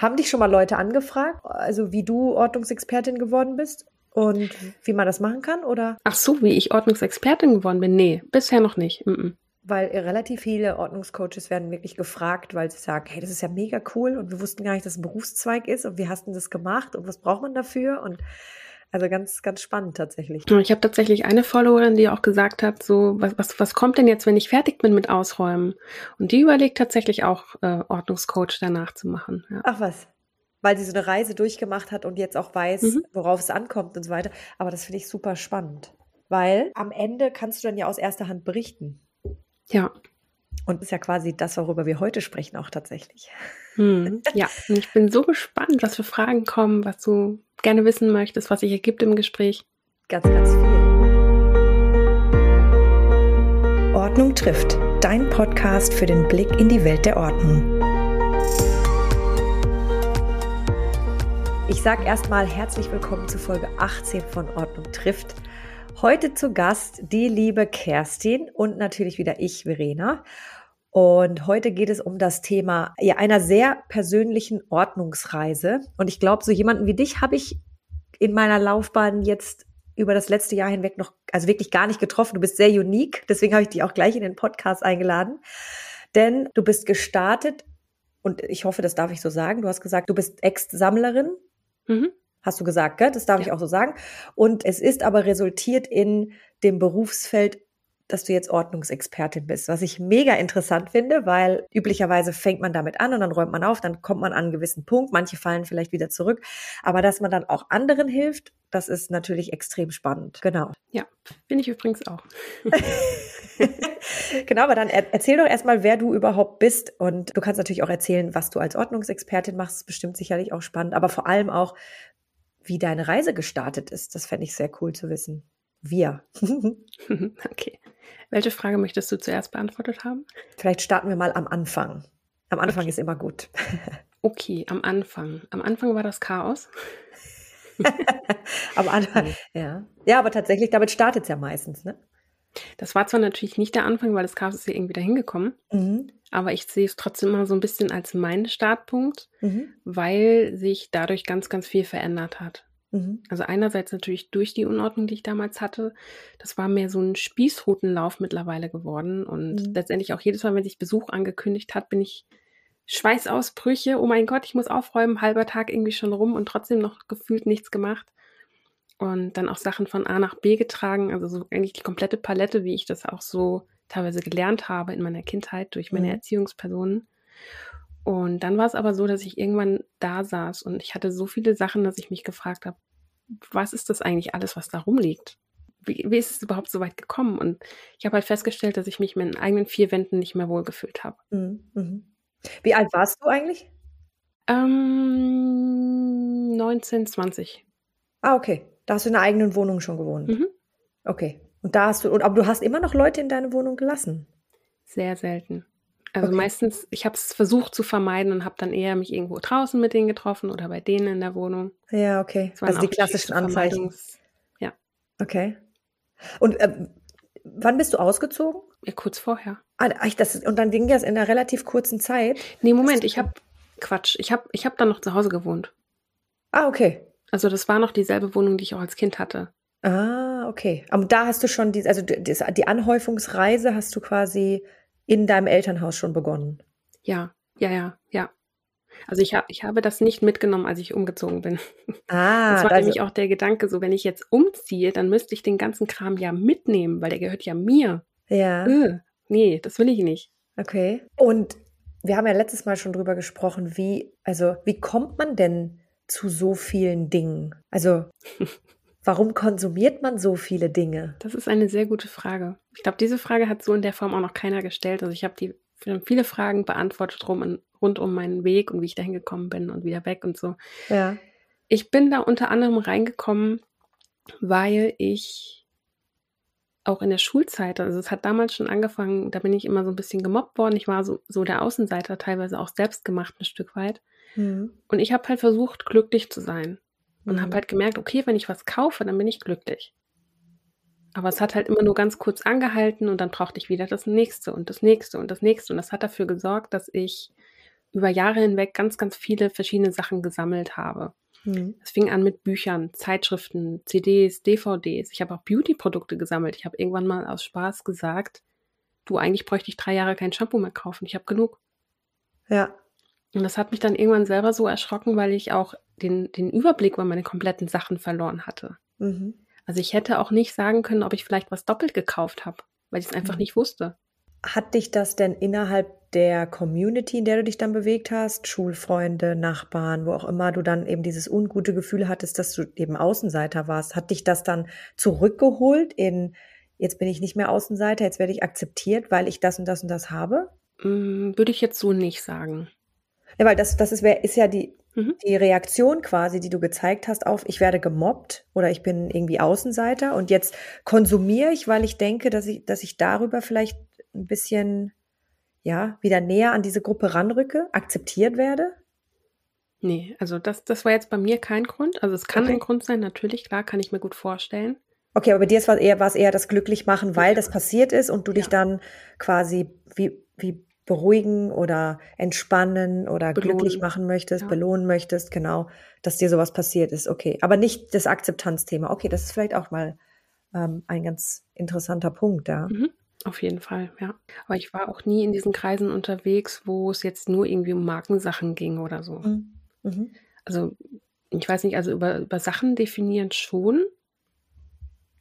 Haben dich schon mal Leute angefragt, also wie du Ordnungsexpertin geworden bist und wie man das machen kann, oder? Ach so, wie ich Ordnungsexpertin geworden bin? Nee, bisher noch nicht. Mm -mm. Weil relativ viele Ordnungscoaches werden wirklich gefragt, weil sie sagen, hey, das ist ja mega cool und wir wussten gar nicht, dass es ein Berufszweig ist und wie hast du das gemacht und was braucht man dafür? Und also ganz, ganz spannend tatsächlich. Ich habe tatsächlich eine Followerin, die auch gesagt hat, so, was, was, was kommt denn jetzt, wenn ich fertig bin mit Ausräumen? Und die überlegt tatsächlich auch, äh, Ordnungscoach danach zu machen. Ja. Ach was. Weil sie so eine Reise durchgemacht hat und jetzt auch weiß, mhm. worauf es ankommt und so weiter. Aber das finde ich super spannend. Weil am Ende kannst du dann ja aus erster Hand berichten. Ja. Und das ist ja quasi das, worüber wir heute sprechen, auch tatsächlich. Hm, ja, und ich bin so gespannt, was für Fragen kommen, was du gerne wissen möchtest, was sich ergibt im Gespräch. Ganz, ganz viel. Ordnung trifft, dein Podcast für den Blick in die Welt der Ordnung. Ich sage erstmal herzlich willkommen zu Folge 18 von Ordnung trifft. Heute zu Gast die liebe Kerstin und natürlich wieder ich, Verena. Und heute geht es um das Thema ja, einer sehr persönlichen Ordnungsreise. Und ich glaube, so jemanden wie dich habe ich in meiner Laufbahn jetzt über das letzte Jahr hinweg noch, also wirklich gar nicht getroffen. Du bist sehr unique. Deswegen habe ich dich auch gleich in den Podcast eingeladen. Denn du bist gestartet und ich hoffe, das darf ich so sagen. Du hast gesagt, du bist Ex-Sammlerin. Mhm. Hast du gesagt, gell? Das darf ja. ich auch so sagen. Und es ist aber resultiert in dem Berufsfeld dass du jetzt Ordnungsexpertin bist, was ich mega interessant finde, weil üblicherweise fängt man damit an und dann räumt man auf, dann kommt man an einen gewissen Punkt, manche fallen vielleicht wieder zurück, aber dass man dann auch anderen hilft, das ist natürlich extrem spannend. Genau. Ja, bin ich übrigens auch. genau, aber dann erzähl doch erstmal, wer du überhaupt bist und du kannst natürlich auch erzählen, was du als Ordnungsexpertin machst, das ist bestimmt sicherlich auch spannend, aber vor allem auch, wie deine Reise gestartet ist. Das fände ich sehr cool zu wissen. Wir. okay. Welche Frage möchtest du zuerst beantwortet haben? Vielleicht starten wir mal am Anfang. Am Anfang okay. ist immer gut. okay, am Anfang. Am Anfang war das Chaos. am Anfang, ja. Ja, aber tatsächlich, damit startet es ja meistens, ne? Das war zwar natürlich nicht der Anfang, weil das Chaos ist ja irgendwie dahin gekommen, mhm. Aber ich sehe es trotzdem immer so ein bisschen als meinen Startpunkt, mhm. weil sich dadurch ganz, ganz viel verändert hat. Mhm. Also einerseits natürlich durch die Unordnung, die ich damals hatte. Das war mehr so ein Spießrutenlauf mittlerweile geworden. Und mhm. letztendlich auch jedes Mal, wenn sich Besuch angekündigt hat, bin ich Schweißausbrüche. Oh mein Gott, ich muss aufräumen, halber Tag irgendwie schon rum und trotzdem noch gefühlt nichts gemacht. Und dann auch Sachen von A nach B getragen. Also so eigentlich die komplette Palette, wie ich das auch so teilweise gelernt habe in meiner Kindheit durch meine mhm. Erziehungspersonen. Und dann war es aber so, dass ich irgendwann da saß und ich hatte so viele Sachen, dass ich mich gefragt habe, was ist das eigentlich alles, was da rumliegt? Wie, wie ist es überhaupt so weit gekommen? Und ich habe halt festgestellt, dass ich mich mit meinen eigenen vier Wänden nicht mehr wohlgefühlt habe. Mhm, mhm. Wie alt warst du eigentlich? Ähm, 19, 20. Ah, okay. Da hast du in einer eigenen Wohnung schon gewohnt. Mhm. Okay. Und da hast du, aber du hast immer noch Leute in deine Wohnung gelassen? Sehr selten. Also okay. meistens, ich habe es versucht zu vermeiden und habe dann eher mich irgendwo draußen mit denen getroffen oder bei denen in der Wohnung. Ja, okay. Also die klassischen Anzeichen. Ja. Okay. Und äh, wann bist du ausgezogen? Ja, kurz vorher. Ah, das, und dann ging das in einer relativ kurzen Zeit. Nee, Moment, ich habe Quatsch. Ich habe ich hab dann noch zu Hause gewohnt. Ah, okay. Also das war noch dieselbe Wohnung, die ich auch als Kind hatte. Ah, okay. Aber da hast du schon die, also die, Anhäufungsreise hast du quasi in deinem Elternhaus schon begonnen? Ja, ja, ja, ja. Also ich, hab, ich habe das nicht mitgenommen, als ich umgezogen bin. Ah, das war also, nämlich auch der Gedanke, so wenn ich jetzt umziehe, dann müsste ich den ganzen Kram ja mitnehmen, weil der gehört ja mir. Ja. Äh, nee, das will ich nicht. Okay. Und wir haben ja letztes Mal schon drüber gesprochen, wie, also wie kommt man denn zu so vielen Dingen? Also Warum konsumiert man so viele Dinge? Das ist eine sehr gute Frage. Ich glaube, diese Frage hat so in der Form auch noch keiner gestellt. Also ich habe die viele Fragen beantwortet rum, rund um meinen Weg und wie ich dahin gekommen bin und wieder weg und so. Ja. Ich bin da unter anderem reingekommen, weil ich auch in der Schulzeit, also es hat damals schon angefangen, da bin ich immer so ein bisschen gemobbt worden. Ich war so, so der Außenseiter, teilweise auch selbst gemacht ein Stück weit. Mhm. Und ich habe halt versucht, glücklich zu sein. Und mhm. habe halt gemerkt, okay, wenn ich was kaufe, dann bin ich glücklich. Aber es hat halt immer nur ganz kurz angehalten und dann brauchte ich wieder das nächste und das nächste und das nächste. Und das hat dafür gesorgt, dass ich über Jahre hinweg ganz, ganz viele verschiedene Sachen gesammelt habe. Mhm. Es fing an mit Büchern, Zeitschriften, CDs, DVDs. Ich habe auch Beauty-Produkte gesammelt. Ich habe irgendwann mal aus Spaß gesagt, du, eigentlich bräuchte ich drei Jahre kein Shampoo mehr kaufen. Ich habe genug. Ja. Und das hat mich dann irgendwann selber so erschrocken, weil ich auch den, den Überblick über meine kompletten Sachen verloren hatte. Mhm. Also ich hätte auch nicht sagen können, ob ich vielleicht was doppelt gekauft habe, weil ich es einfach mhm. nicht wusste. Hat dich das denn innerhalb der Community, in der du dich dann bewegt hast, Schulfreunde, Nachbarn, wo auch immer du dann eben dieses ungute Gefühl hattest, dass du eben Außenseiter warst, hat dich das dann zurückgeholt in, jetzt bin ich nicht mehr Außenseiter, jetzt werde ich akzeptiert, weil ich das und das und das habe? Mm, würde ich jetzt so nicht sagen. Ja, weil das, das ist, ist ja die, mhm. die Reaktion quasi, die du gezeigt hast auf, ich werde gemobbt oder ich bin irgendwie Außenseiter und jetzt konsumiere ich, weil ich denke, dass ich, dass ich darüber vielleicht ein bisschen, ja, wieder näher an diese Gruppe ranrücke, akzeptiert werde? Nee, also das, das war jetzt bei mir kein Grund. Also es kann okay. ein Grund sein, natürlich, klar, kann ich mir gut vorstellen. Okay, aber bei dir war es eher, war es eher das Glücklichmachen, weil das passiert ist und du dich ja. dann quasi wie, wie beruhigen oder entspannen oder belohnen. glücklich machen möchtest, ja. belohnen möchtest, genau, dass dir sowas passiert ist. Okay, aber nicht das Akzeptanzthema. Okay, das ist vielleicht auch mal ähm, ein ganz interessanter Punkt, ja. Mhm. Auf jeden Fall, ja. Aber ich war auch nie in diesen Kreisen unterwegs, wo es jetzt nur irgendwie um Markensachen ging oder so. Mhm. Mhm. Also, ich weiß nicht, also über, über Sachen definieren schon,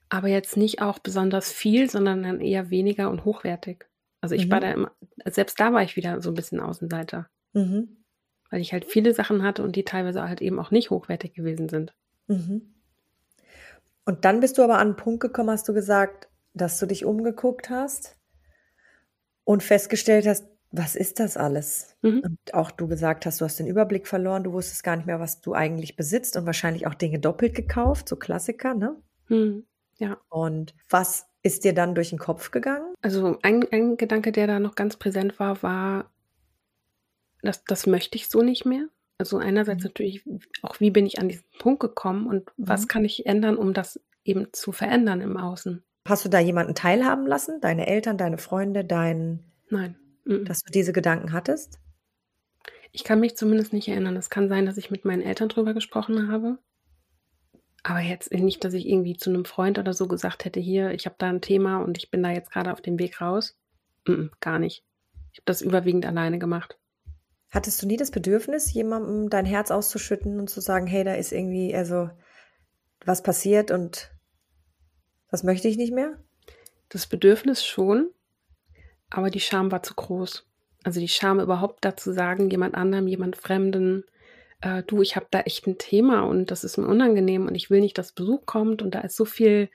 aber jetzt nicht auch besonders viel, sondern dann eher weniger und hochwertig. Also ich mhm. war da immer, selbst da war ich wieder so ein bisschen Außenseiter. Mhm. Weil ich halt viele Sachen hatte und die teilweise halt eben auch nicht hochwertig gewesen sind. Mhm. Und dann bist du aber an einen Punkt gekommen, hast du gesagt, dass du dich umgeguckt hast und festgestellt hast, was ist das alles? Mhm. Und auch du gesagt hast, du hast den Überblick verloren, du wusstest gar nicht mehr, was du eigentlich besitzt und wahrscheinlich auch Dinge doppelt gekauft, so Klassiker, ne? Mhm. Ja. Und was ist dir dann durch den Kopf gegangen? Also ein, ein Gedanke, der da noch ganz präsent war, war, dass das möchte ich so nicht mehr. Also einerseits mhm. natürlich auch, wie bin ich an diesen Punkt gekommen und was mhm. kann ich ändern, um das eben zu verändern im Außen. Hast du da jemanden teilhaben lassen? Deine Eltern, deine Freunde, dein. Nein. Dass du diese Gedanken hattest? Ich kann mich zumindest nicht erinnern. Es kann sein, dass ich mit meinen Eltern drüber gesprochen habe. Aber jetzt nicht, dass ich irgendwie zu einem Freund oder so gesagt hätte, hier, ich habe da ein Thema und ich bin da jetzt gerade auf dem Weg raus. Mm gar nicht. Ich habe das überwiegend alleine gemacht. Hattest du nie das Bedürfnis, jemandem dein Herz auszuschütten und zu sagen, hey, da ist irgendwie, also was passiert und das möchte ich nicht mehr? Das Bedürfnis schon, aber die Scham war zu groß. Also die Scham überhaupt dazu sagen, jemand anderem, jemand Fremden, äh, du, ich habe da echt ein Thema und das ist mir unangenehm und ich will nicht, dass Besuch kommt und da ist so viel,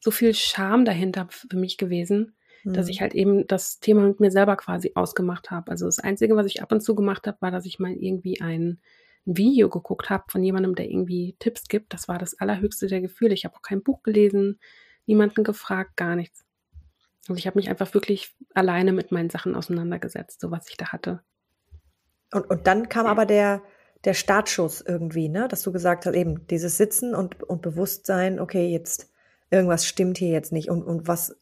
so viel Scham dahinter für mich gewesen, mhm. dass ich halt eben das Thema mit mir selber quasi ausgemacht habe. Also das Einzige, was ich ab und zu gemacht habe, war, dass ich mal irgendwie ein, Video geguckt habe von jemandem, der irgendwie Tipps gibt. Das war das allerhöchste der Gefühle. Ich habe auch kein Buch gelesen niemanden gefragt, gar nichts. Also ich habe mich einfach wirklich alleine mit meinen Sachen auseinandergesetzt, so was ich da hatte. Und, und dann kam aber der, der Startschuss irgendwie, ne? Dass du gesagt hast, eben dieses Sitzen und, und Bewusstsein, okay, jetzt irgendwas stimmt hier jetzt nicht. Und, und was,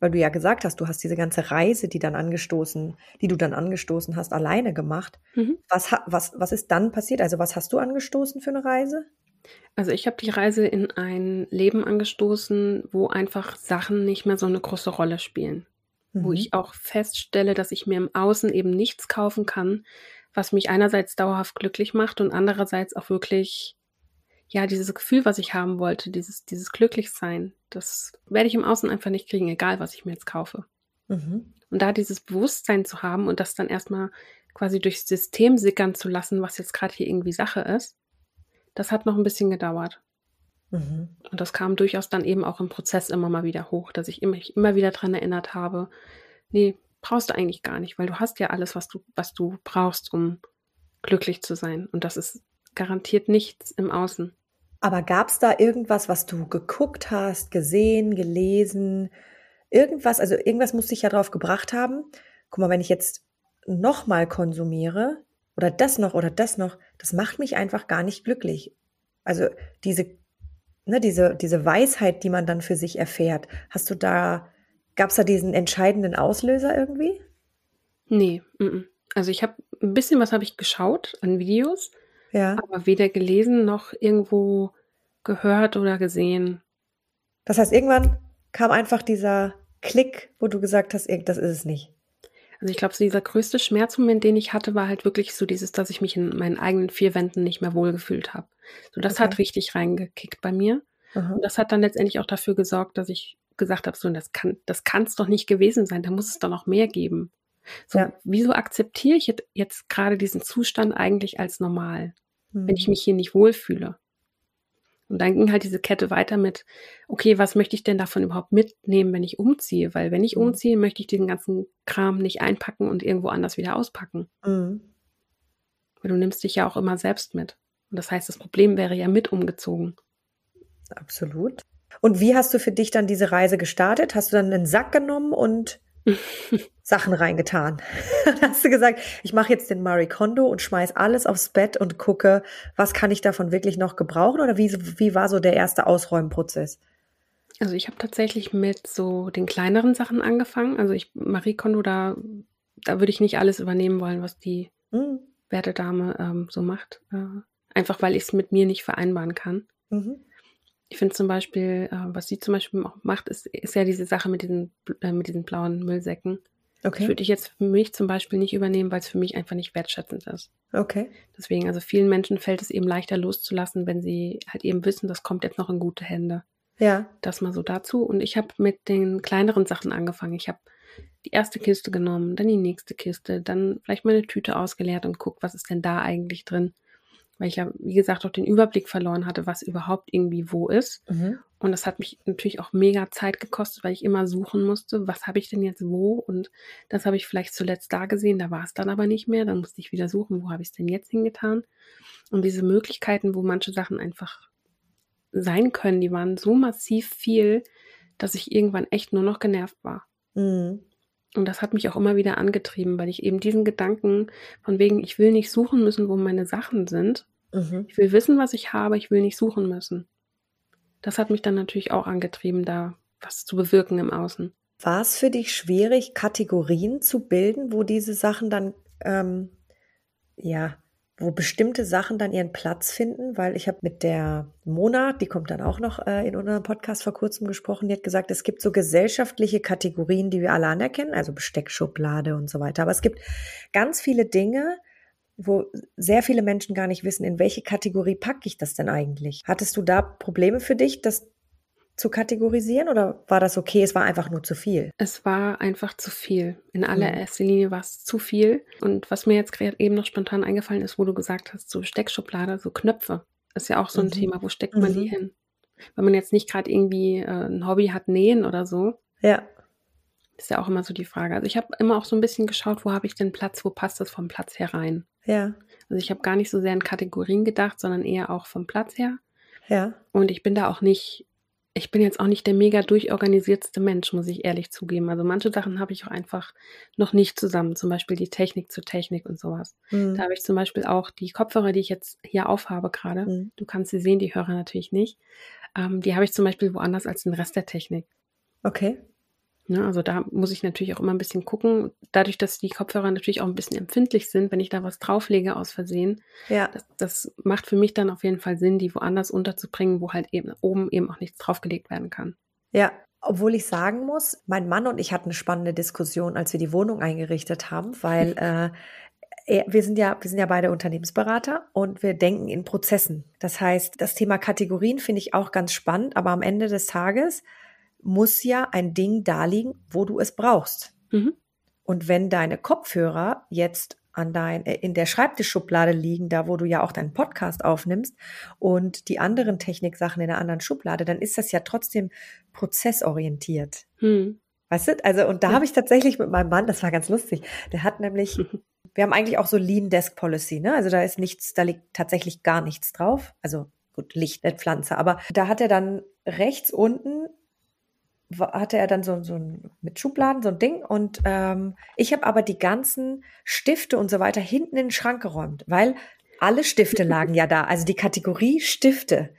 weil du ja gesagt hast, du hast diese ganze Reise, die dann angestoßen, die du dann angestoßen hast, alleine gemacht. Mhm. Was, was, was ist dann passiert? Also was hast du angestoßen für eine Reise? Also ich habe die Reise in ein Leben angestoßen, wo einfach Sachen nicht mehr so eine große Rolle spielen. Mhm. Wo ich auch feststelle, dass ich mir im Außen eben nichts kaufen kann, was mich einerseits dauerhaft glücklich macht und andererseits auch wirklich, ja, dieses Gefühl, was ich haben wollte, dieses, dieses Glücklichsein, das werde ich im Außen einfach nicht kriegen, egal was ich mir jetzt kaufe. Mhm. Und da dieses Bewusstsein zu haben und das dann erstmal quasi durchs System sickern zu lassen, was jetzt gerade hier irgendwie Sache ist, das hat noch ein bisschen gedauert. Mhm. Und das kam durchaus dann eben auch im Prozess immer mal wieder hoch, dass ich mich immer wieder daran erinnert habe, nee, brauchst du eigentlich gar nicht, weil du hast ja alles, was du, was du brauchst, um glücklich zu sein. Und das ist garantiert nichts im Außen. Aber gab es da irgendwas, was du geguckt hast, gesehen, gelesen, irgendwas, also irgendwas muss dich ja drauf gebracht haben. Guck mal, wenn ich jetzt nochmal konsumiere, oder das noch oder das noch, das macht mich einfach gar nicht glücklich. Also diese, ne, diese, diese Weisheit, die man dann für sich erfährt, hast du da, gab es da diesen entscheidenden Auslöser irgendwie? Nee, m -m. also ich habe ein bisschen was habe ich geschaut an Videos, Ja. aber weder gelesen noch irgendwo gehört oder gesehen. Das heißt, irgendwann kam einfach dieser Klick, wo du gesagt hast, das ist es nicht. Also ich glaube, so dieser größte Schmerzmoment, den ich hatte, war halt wirklich so dieses, dass ich mich in meinen eigenen vier Wänden nicht mehr wohlgefühlt habe. So, das Okay. hat richtig reingekickt bei mir. Aha. Und das hat dann letztendlich auch dafür gesorgt, dass ich gesagt habe, so, das kann, das kann es doch nicht gewesen sein, da muss es doch noch mehr geben. So, Ja. wieso akzeptiere ich jetzt, jetzt gerade diesen Zustand eigentlich als normal, wenn ich Mhm. mich hier nicht wohlfühle? Und dann ging halt diese Kette weiter mit, okay, was möchte ich denn davon überhaupt mitnehmen, wenn ich umziehe? Weil wenn ich Mhm. umziehe, möchte ich diesen ganzen Kram nicht einpacken und irgendwo anders wieder auspacken. Mhm. Weil du nimmst dich ja auch immer selbst mit. Und das heißt, das Problem wäre ja mit umgezogen. Absolut. Und wie hast du für dich dann diese Reise gestartet? Hast du dann einen Sack genommen und Sachen reingetan? Dann hast du gesagt, ich mache jetzt den Marie Kondo und schmeiß alles aufs Bett und gucke, was kann ich davon wirklich noch gebrauchen? Oder wie, wie war so der erste Ausräumprozess? Also ich habe tatsächlich mit so den kleineren Sachen angefangen. Also ich, Marie Kondo, da, da würde ich nicht alles übernehmen wollen, was die Mhm. werte Dame ähm, so macht. Äh, einfach weil ich es mit mir nicht vereinbaren kann. Mhm. Ich finde zum Beispiel, äh, was sie zum Beispiel auch macht, ist, ist ja diese Sache mit diesen, äh, mit diesen blauen Müllsäcken. Das Okay. würde ich jetzt für mich zum Beispiel nicht übernehmen, weil es für mich einfach nicht wertschätzend ist. Okay. Deswegen, also vielen Menschen fällt es eben leichter loszulassen, wenn sie halt eben wissen, das kommt jetzt noch in gute Hände. Ja. Das mal so dazu. Und ich habe mit den kleineren Sachen angefangen. Ich habe die erste Kiste genommen, dann die nächste Kiste, dann vielleicht meine Tüte ausgeleert und guckt, was ist denn da eigentlich drin. Weil ich ja, wie gesagt, auch den Überblick verloren hatte, was überhaupt irgendwie wo ist. Mhm. Und das hat mich natürlich auch mega Zeit gekostet, weil ich immer suchen musste, was habe ich denn jetzt wo? Und das habe ich vielleicht zuletzt da gesehen, da war es dann aber nicht mehr. Dann musste ich wieder suchen, wo habe ich es denn jetzt hingetan? Und diese Möglichkeiten, wo manche Sachen einfach sein können, die waren so massiv viel, dass ich irgendwann echt nur noch genervt war. Mhm. Und das hat mich auch immer wieder angetrieben, weil ich eben diesen Gedanken von wegen, ich will nicht suchen müssen, wo meine Sachen sind. Mhm. Ich will wissen, was ich habe, ich will nicht suchen müssen. Das hat mich dann natürlich auch angetrieben, da was zu bewirken im Außen. War es für dich schwierig, Kategorien zu bilden, wo diese Sachen dann, ähm, ja, wo bestimmte Sachen dann ihren Platz finden? Weil ich habe mit der Mona, die kommt dann auch noch äh, in unserem Podcast vor kurzem gesprochen, die hat gesagt, es gibt so gesellschaftliche Kategorien, die wir alle anerkennen, also Besteckschublade und so weiter. Aber es gibt ganz viele Dinge, wo sehr viele Menschen gar nicht wissen, in welche Kategorie packe ich das denn eigentlich? Hattest du da Probleme für dich, das zu kategorisieren oder war das okay? Es war einfach nur zu viel. Es war einfach zu viel. In Mhm. allererster Linie war es zu viel. Und was mir jetzt gerade eben noch spontan eingefallen ist, wo du gesagt hast, so Steckschublade, so Knöpfe, ist ja auch so ein Mhm. Thema. Wo steckt man die Mhm. hin? Wenn man jetzt nicht gerade irgendwie äh, ein Hobby hat, nähen oder so, Ja. Ist ja auch immer so die Frage. Also ich habe immer auch so ein bisschen geschaut, wo habe ich denn Platz, wo passt das vom Platz her rein? Ja. Also ich habe gar nicht so sehr in Kategorien gedacht, sondern eher auch vom Platz her. Ja. Und ich bin da auch nicht, ich bin jetzt auch nicht der mega durchorganisierteste Mensch, muss ich ehrlich zugeben. Also manche Sachen habe ich auch einfach noch nicht zusammen, zum Beispiel die Technik zur Technik und sowas. Mhm. Da habe ich zum Beispiel auch die Kopfhörer, die ich jetzt hier aufhabe gerade. Mhm. Du kannst sie sehen, die Hörer natürlich nicht. Ähm, die habe ich zum Beispiel woanders als den Rest der Technik. Okay. Ne, also da muss ich natürlich auch immer ein bisschen gucken. Dadurch, dass die Kopfhörer natürlich auch ein bisschen empfindlich sind, wenn ich da was drauflege aus Versehen, Ja. das, das macht für mich dann auf jeden Fall Sinn, die woanders unterzubringen, wo halt eben oben eben auch nichts draufgelegt werden kann. Ja. Obwohl ich sagen muss, mein Mann und ich hatten eine spannende Diskussion, als wir die Wohnung eingerichtet haben, weil äh, wir sind ja, wir sind ja beide Unternehmensberater und wir denken in Prozessen. Das heißt, das Thema Kategorien finde ich auch ganz spannend, aber am Ende des Tages muss ja ein Ding da liegen, wo du es brauchst. Mhm. Und wenn deine Kopfhörer jetzt an dein, äh, in der Schreibtischschublade liegen, da wo du ja auch deinen Podcast aufnimmst und die anderen Techniksachen in der anderen Schublade, dann ist das ja trotzdem prozessorientiert. Hm. Weißt du? Also, und da Ja. habe ich tatsächlich mit meinem Mann, das war ganz lustig, der hat nämlich, wir haben eigentlich auch so Lean Desk Policy, ne? Also da ist nichts, da liegt tatsächlich gar nichts drauf. Also gut, Licht, nicht Pflanze, aber da hat er dann rechts unten hatte er dann so, so ein mit Schubladen so ein Ding und ähm, ich habe aber die ganzen Stifte und so weiter hinten in den Schrank geräumt, weil alle Stifte lagen ja da, also die Kategorie Stifte.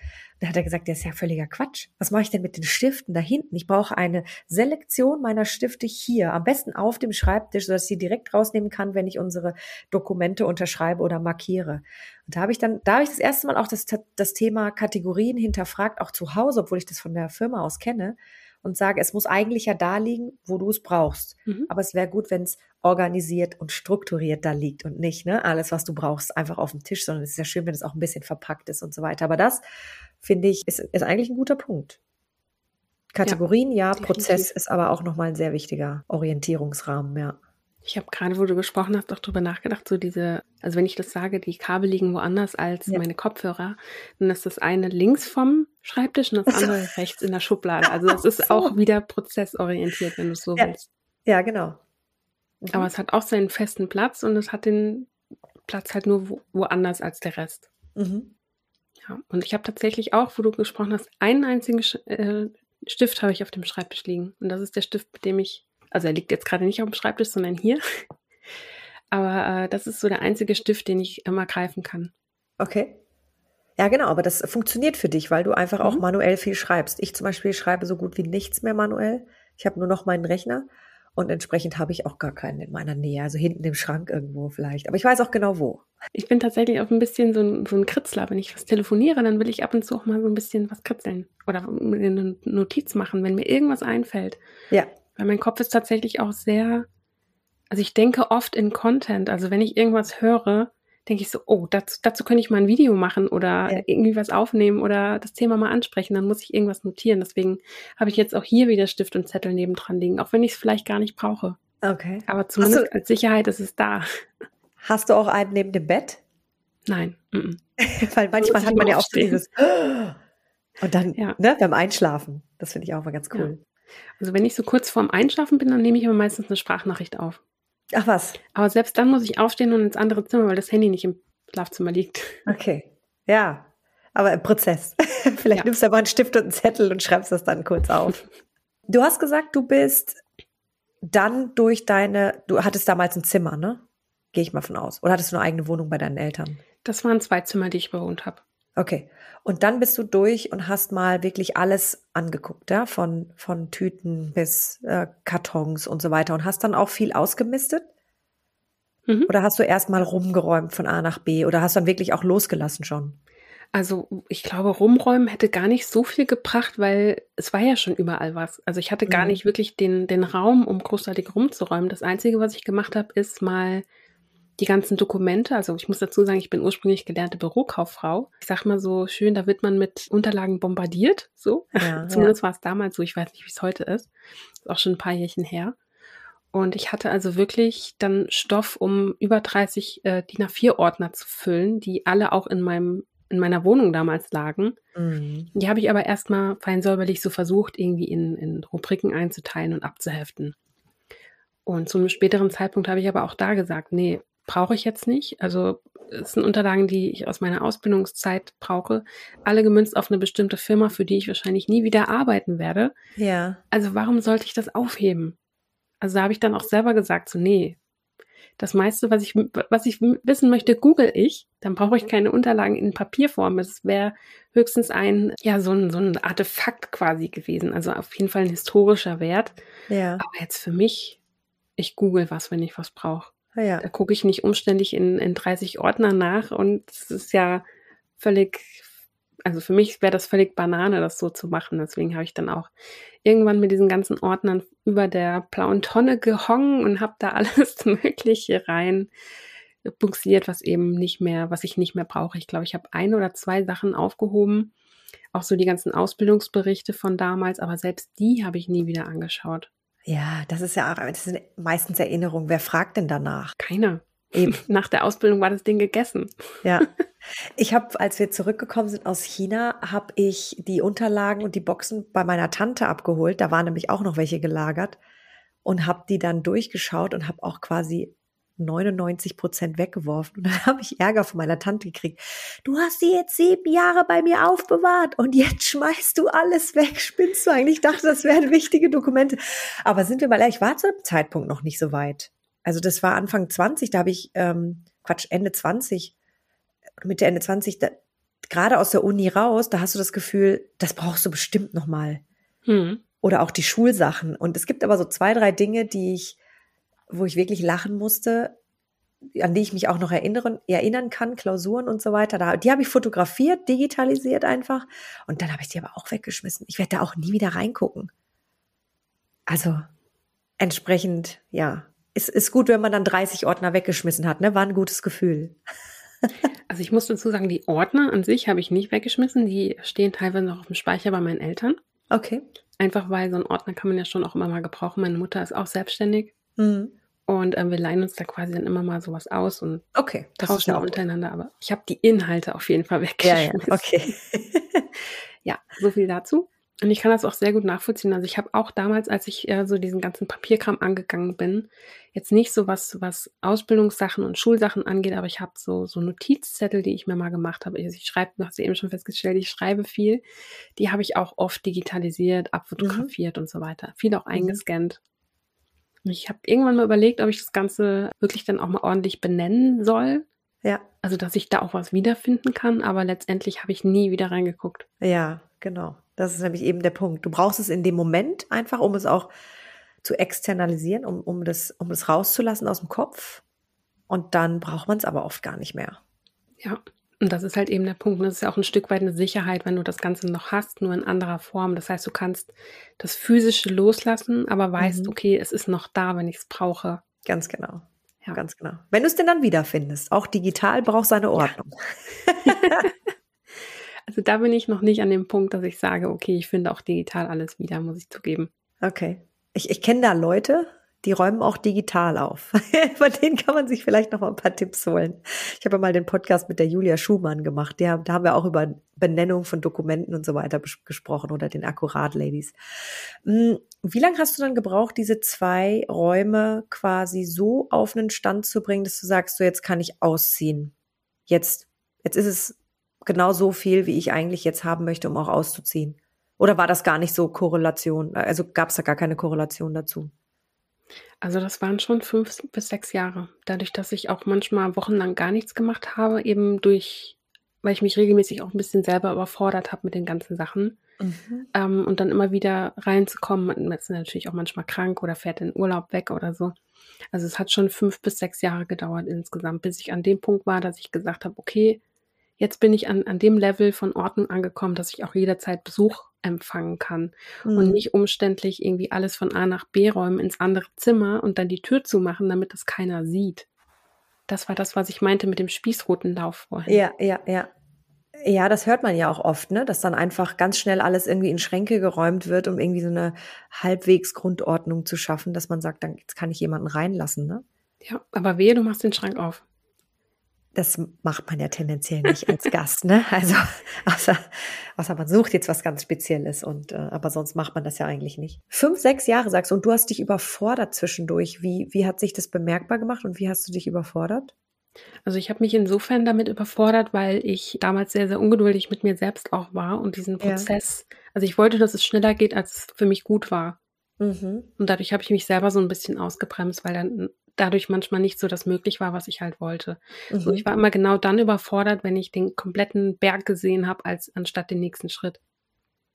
Da hat er gesagt, das ist ja völliger Quatsch. Was mache ich denn mit den Stiften da hinten? Ich brauche eine Selektion meiner Stifte hier, am besten auf dem Schreibtisch, sodass ich sie direkt rausnehmen kann, wenn ich unsere Dokumente unterschreibe oder markiere. Und da habe ich dann, da habe ich das erste Mal auch das, das Thema Kategorien hinterfragt, auch zu Hause, obwohl ich das von der Firma aus kenne und sage, es muss eigentlich ja da liegen, wo du es brauchst. Mhm. Aber es wäre gut, wenn es organisiert und strukturiert da liegt und nicht ne, alles, was du brauchst, einfach auf dem Tisch, sondern es ist ja schön, wenn es auch ein bisschen verpackt ist und so weiter. Aber das, finde ich, ist, ist eigentlich ein guter Punkt. Kategorien, ja, ja Prozess ist aber auch nochmal ein sehr wichtiger Orientierungsrahmen, ja. Ich habe gerade, wo du gesprochen hast, auch drüber nachgedacht, so diese, also wenn ich das sage, die Kabel liegen woanders als ja. meine Kopfhörer, dann ist das eine links vom Schreibtisch und das andere rechts in der Schublade. Also das ist so. auch wieder prozessorientiert, wenn du es so ja. willst. Ja, genau. Mhm. Aber es hat auch seinen festen Platz und es hat den Platz halt nur wo, woanders als der Rest. Mhm. Ja, und ich habe tatsächlich auch, wo du gesprochen hast, einen einzigen äh, Stift habe ich auf dem Schreibtisch liegen. Und das ist der Stift, mit dem ich also er liegt jetzt gerade nicht auf dem Schreibtisch, sondern hier. Aber äh, das ist so der einzige Stift, den ich immer greifen kann. Okay. Ja, genau, aber das funktioniert für dich, weil du einfach mhm. auch manuell viel schreibst. Ich zum Beispiel schreibe so gut wie nichts mehr manuell. Ich habe nur noch meinen Rechner und entsprechend habe ich auch gar keinen in meiner Nähe. Also hinten im Schrank irgendwo vielleicht. Aber ich weiß auch genau wo. Ich bin tatsächlich auch ein bisschen so ein, so ein Kritzler. Wenn ich was telefoniere, dann will ich ab und zu auch mal so ein bisschen was kritzeln oder eine Notiz machen, wenn mir irgendwas einfällt. Ja. Weil mein Kopf ist tatsächlich auch sehr, also ich denke oft in Content. Also wenn ich irgendwas höre, denke ich so, oh, dazu, dazu könnte ich mal ein Video machen oder ja. irgendwie was aufnehmen oder das Thema mal ansprechen. Dann muss ich irgendwas notieren. Deswegen habe ich jetzt auch hier wieder Stift und Zettel nebendran liegen, auch wenn ich es vielleicht gar nicht brauche. Okay. Aber zumindest du, als Sicherheit ist es da. Hast du auch einen neben dem Bett? Nein. Mm -mm. Weil manchmal hat man ja auch so dieses und dann ja. ne, beim Einschlafen. Das finde ich auch mal ganz cool. Ja. Also wenn ich so kurz vorm Einschlafen bin, dann nehme ich immer meistens eine Sprachnachricht auf. Ach was. Aber selbst dann muss ich aufstehen und ins andere Zimmer, weil das Handy nicht im Schlafzimmer liegt. Okay. Ja. Aber im Prozess. Vielleicht ja. nimmst du aber einen Stift und einen Zettel und schreibst das dann kurz auf. Du hast gesagt, du bist dann durch deine, du hattest damals ein Zimmer, ne? Gehe ich mal von aus. Oder hattest du eine eigene Wohnung bei deinen Eltern? Das waren zwei Zimmer, die ich bewohnt habe. Okay. Und dann bist du durch und hast mal wirklich alles angeguckt, ja, von, von Tüten bis äh, Kartons und so weiter und hast dann auch viel ausgemistet? Mhm. Oder hast du erst mal rumgeräumt von A nach B oder hast dann wirklich auch losgelassen schon? Also ich glaube, rumräumen hätte gar nicht so viel gebracht, weil es war ja schon überall was. Also ich hatte gar mhm. nicht wirklich den, den Raum, um großartig rumzuräumen. Das Einzige, was ich gemacht habe, ist mal die ganzen Dokumente, also ich muss dazu sagen, ich bin ursprünglich gelernte Bürokauffrau. Ich sag mal so schön, da wird man mit Unterlagen bombardiert, so. Ja, Zumindest ja. war es damals so, ich weiß nicht, wie es heute ist. Ist auch schon ein paar Jährchen her. Und ich hatte also wirklich dann Stoff, um über 30 äh, DIN A4-Ordner zu füllen, die alle auch in meinem in meiner Wohnung damals lagen. Mhm. Die habe ich aber erstmal fein säuberlich so versucht, irgendwie in, in Rubriken einzuteilen und abzuheften. Und zu einem späteren Zeitpunkt habe ich aber auch da gesagt, nee, brauche ich jetzt nicht. Also es sind Unterlagen, die ich aus meiner Ausbildungszeit brauche, alle gemünzt auf eine bestimmte Firma, für die ich wahrscheinlich nie wieder arbeiten werde. Ja. Also warum sollte ich das aufheben? Also da habe ich dann auch selber gesagt, so nee, das meiste, was ich, was ich wissen möchte, google ich. Dann brauche ich keine Unterlagen in Papierform. Es wäre höchstens ein, ja, so ein, so ein Artefakt quasi gewesen. Also auf jeden Fall ein historischer Wert. Ja. Aber jetzt für mich, ich google was, wenn ich was brauche. Ah, ja. Da gucke ich nicht umständlich in, in 30 Ordner nach und es ist ja völlig, also für mich wäre das völlig Banane, das so zu machen. Deswegen habe ich dann auch irgendwann mit diesen ganzen Ordnern über der blauen Tonne gehongen und habe da alles Mögliche rein buxiert, was eben nicht mehr, was ich nicht mehr brauche. Ich glaube, ich habe ein oder zwei Sachen aufgehoben, auch so die ganzen Ausbildungsberichte von damals, aber selbst die habe ich nie wieder angeschaut. Ja, das ist ja auch, das sind meistens Erinnerungen. Wer fragt denn danach? Keiner. Eben. Nach der Ausbildung war das Ding gegessen. Ja. Ich habe, als wir zurückgekommen sind aus China, habe ich die Unterlagen und die Boxen bei meiner Tante abgeholt. Da waren nämlich auch noch welche gelagert und habe die dann durchgeschaut und habe auch quasi 99 Prozent weggeworfen. Und dann habe ich Ärger von meiner Tante gekriegt. Du hast sie jetzt sieben Jahre bei mir aufbewahrt und jetzt schmeißt du alles weg. Spinnst du eigentlich? Ich dachte, das wären wichtige Dokumente. Aber sind wir mal ehrlich, ich war zu dem Zeitpunkt noch nicht so weit. Also das war Anfang 20, da habe ich, ähm, Quatsch, Ende 20, Mitte, Ende 20, da gerade aus der Uni raus, da hast du das Gefühl, das brauchst du bestimmt nochmal. Hm. Oder auch die Schulsachen. Und es gibt aber so zwei, drei Dinge, die ich, wo ich wirklich lachen musste, an die ich mich auch noch erinnern, erinnern kann, Klausuren und so weiter. Da, die habe ich fotografiert, digitalisiert einfach. Und dann habe ich die aber auch weggeschmissen. Ich werde da auch nie wieder reingucken. Also entsprechend, ja, ist, ist gut, wenn man dann 30 Ordner weggeschmissen hat, ne? War ein gutes Gefühl. Also ich muss dazu sagen, die Ordner an sich habe ich nicht weggeschmissen. Die stehen teilweise noch auf dem Speicher bei meinen Eltern. Okay. Einfach weil so ein Ordner kann man ja schon auch immer mal gebrauchen. Meine Mutter ist auch selbstständig. Mhm. Und ähm, wir leihen uns da quasi dann immer mal sowas aus und okay, das tauschen ja untereinander. Aber ich habe die Inhalte auf jeden Fall weggeschmissen. Ja, ja, okay. ja, so viel dazu. Und ich kann das auch sehr gut nachvollziehen. Also ich habe auch damals, als ich äh, so diesen ganzen Papierkram angegangen bin, jetzt nicht so was, was Ausbildungssachen und Schulsachen angeht, aber ich habe so, so Notizzettel, die ich mir mal gemacht habe. Also ich schreibe, du hast eben schon festgestellt, ich schreibe viel. Die habe ich auch oft digitalisiert, abfotografiert mhm. und so weiter. Viel auch mhm. eingescannt. Ich habe irgendwann mal überlegt, ob ich das Ganze wirklich dann auch mal ordentlich benennen soll. Ja. Also, dass ich da auch was wiederfinden kann, aber letztendlich habe ich nie wieder reingeguckt. Ja, genau. Das ist nämlich eben der Punkt. Du brauchst es in dem Moment einfach, um es auch zu externalisieren, um, um, das, um es rauszulassen aus dem Kopf. Und dann braucht man es aber oft gar nicht mehr. Ja, und das ist halt eben der Punkt. Das ist ja auch ein Stück weit eine Sicherheit, wenn du das Ganze noch hast, nur in anderer Form. Das heißt, du kannst das Physische loslassen, aber weißt, mhm. okay, es ist noch da, wenn ich es brauche. Ganz genau. Ja. Ganz genau. Wenn du es denn dann wiederfindest, auch digital braucht seine Ordnung. Ja. Also da bin ich noch nicht an dem Punkt, dass ich sage, okay, ich finde auch digital alles wieder, muss ich zugeben. Okay. Ich, ich kenne da Leute, die räumen auch digital auf. Von denen kann man sich vielleicht noch mal ein paar Tipps holen. Ich habe ja mal den Podcast mit der Julia Schumann gemacht. Die, da haben wir auch über Benennung von Dokumenten und so weiter gesprochen oder den Akkurat-Ladies. Hm, wie lange hast du dann gebraucht, diese zwei Räume quasi so auf einen Stand zu bringen, dass du sagst, so jetzt kann ich ausziehen? Jetzt, jetzt ist es genau so viel, wie ich eigentlich jetzt haben möchte, um auch auszuziehen? Oder war das gar nicht so Korrelation? Also gab es da gar keine Korrelation dazu? Also das waren schon fünf bis sechs Jahre. Dadurch, dass ich auch manchmal wochenlang gar nichts gemacht habe, eben durch, weil ich mich regelmäßig auch ein bisschen selber überfordert habe mit den ganzen Sachen. Mhm. Ähm, und dann immer wieder reinzukommen. Man ist natürlich auch manchmal krank oder fährt in Urlaub weg oder so. Also es hat schon fünf bis sechs Jahre gedauert insgesamt, bis ich an dem Punkt war, dass ich gesagt habe, okay, jetzt bin ich an, an dem Level von Ordnung angekommen, dass ich auch jederzeit Besuch empfangen kann mhm. und nicht umständlich irgendwie alles von A nach B räumen ins andere Zimmer und dann die Tür zumachen, damit das keiner sieht. Das war das, was ich meinte mit dem Spießrutenlauf vorhin. Ja, ja, ja. Ja, das hört man ja auch oft, ne? dass dann einfach ganz schnell alles irgendwie in Schränke geräumt wird, um irgendwie so eine halbwegs Grundordnung zu schaffen, dass man sagt, dann jetzt kann ich jemanden reinlassen. Ne? Ja, aber wehe, du machst den Schrank auf das macht man ja tendenziell nicht als Gast, ne? Also außer, außer man sucht jetzt was ganz Spezielles und äh, aber sonst macht man das ja eigentlich nicht. Fünf, sechs Jahre sagst du und du hast dich überfordert zwischendurch. Wie, wie hat sich das bemerkbar gemacht und wie hast du dich überfordert? Also ich habe mich insofern damit überfordert, weil ich damals sehr, sehr ungeduldig mit mir selbst auch war und diesen Prozess, ja. also ich wollte, dass es schneller geht, als es für mich gut war. Mhm. Und dadurch habe ich mich selber so ein bisschen ausgebremst, weil dann dadurch manchmal nicht so das möglich war, was ich halt wollte. Mhm. So, ich war immer genau dann überfordert, wenn ich den kompletten Berg gesehen habe, als anstatt den nächsten Schritt.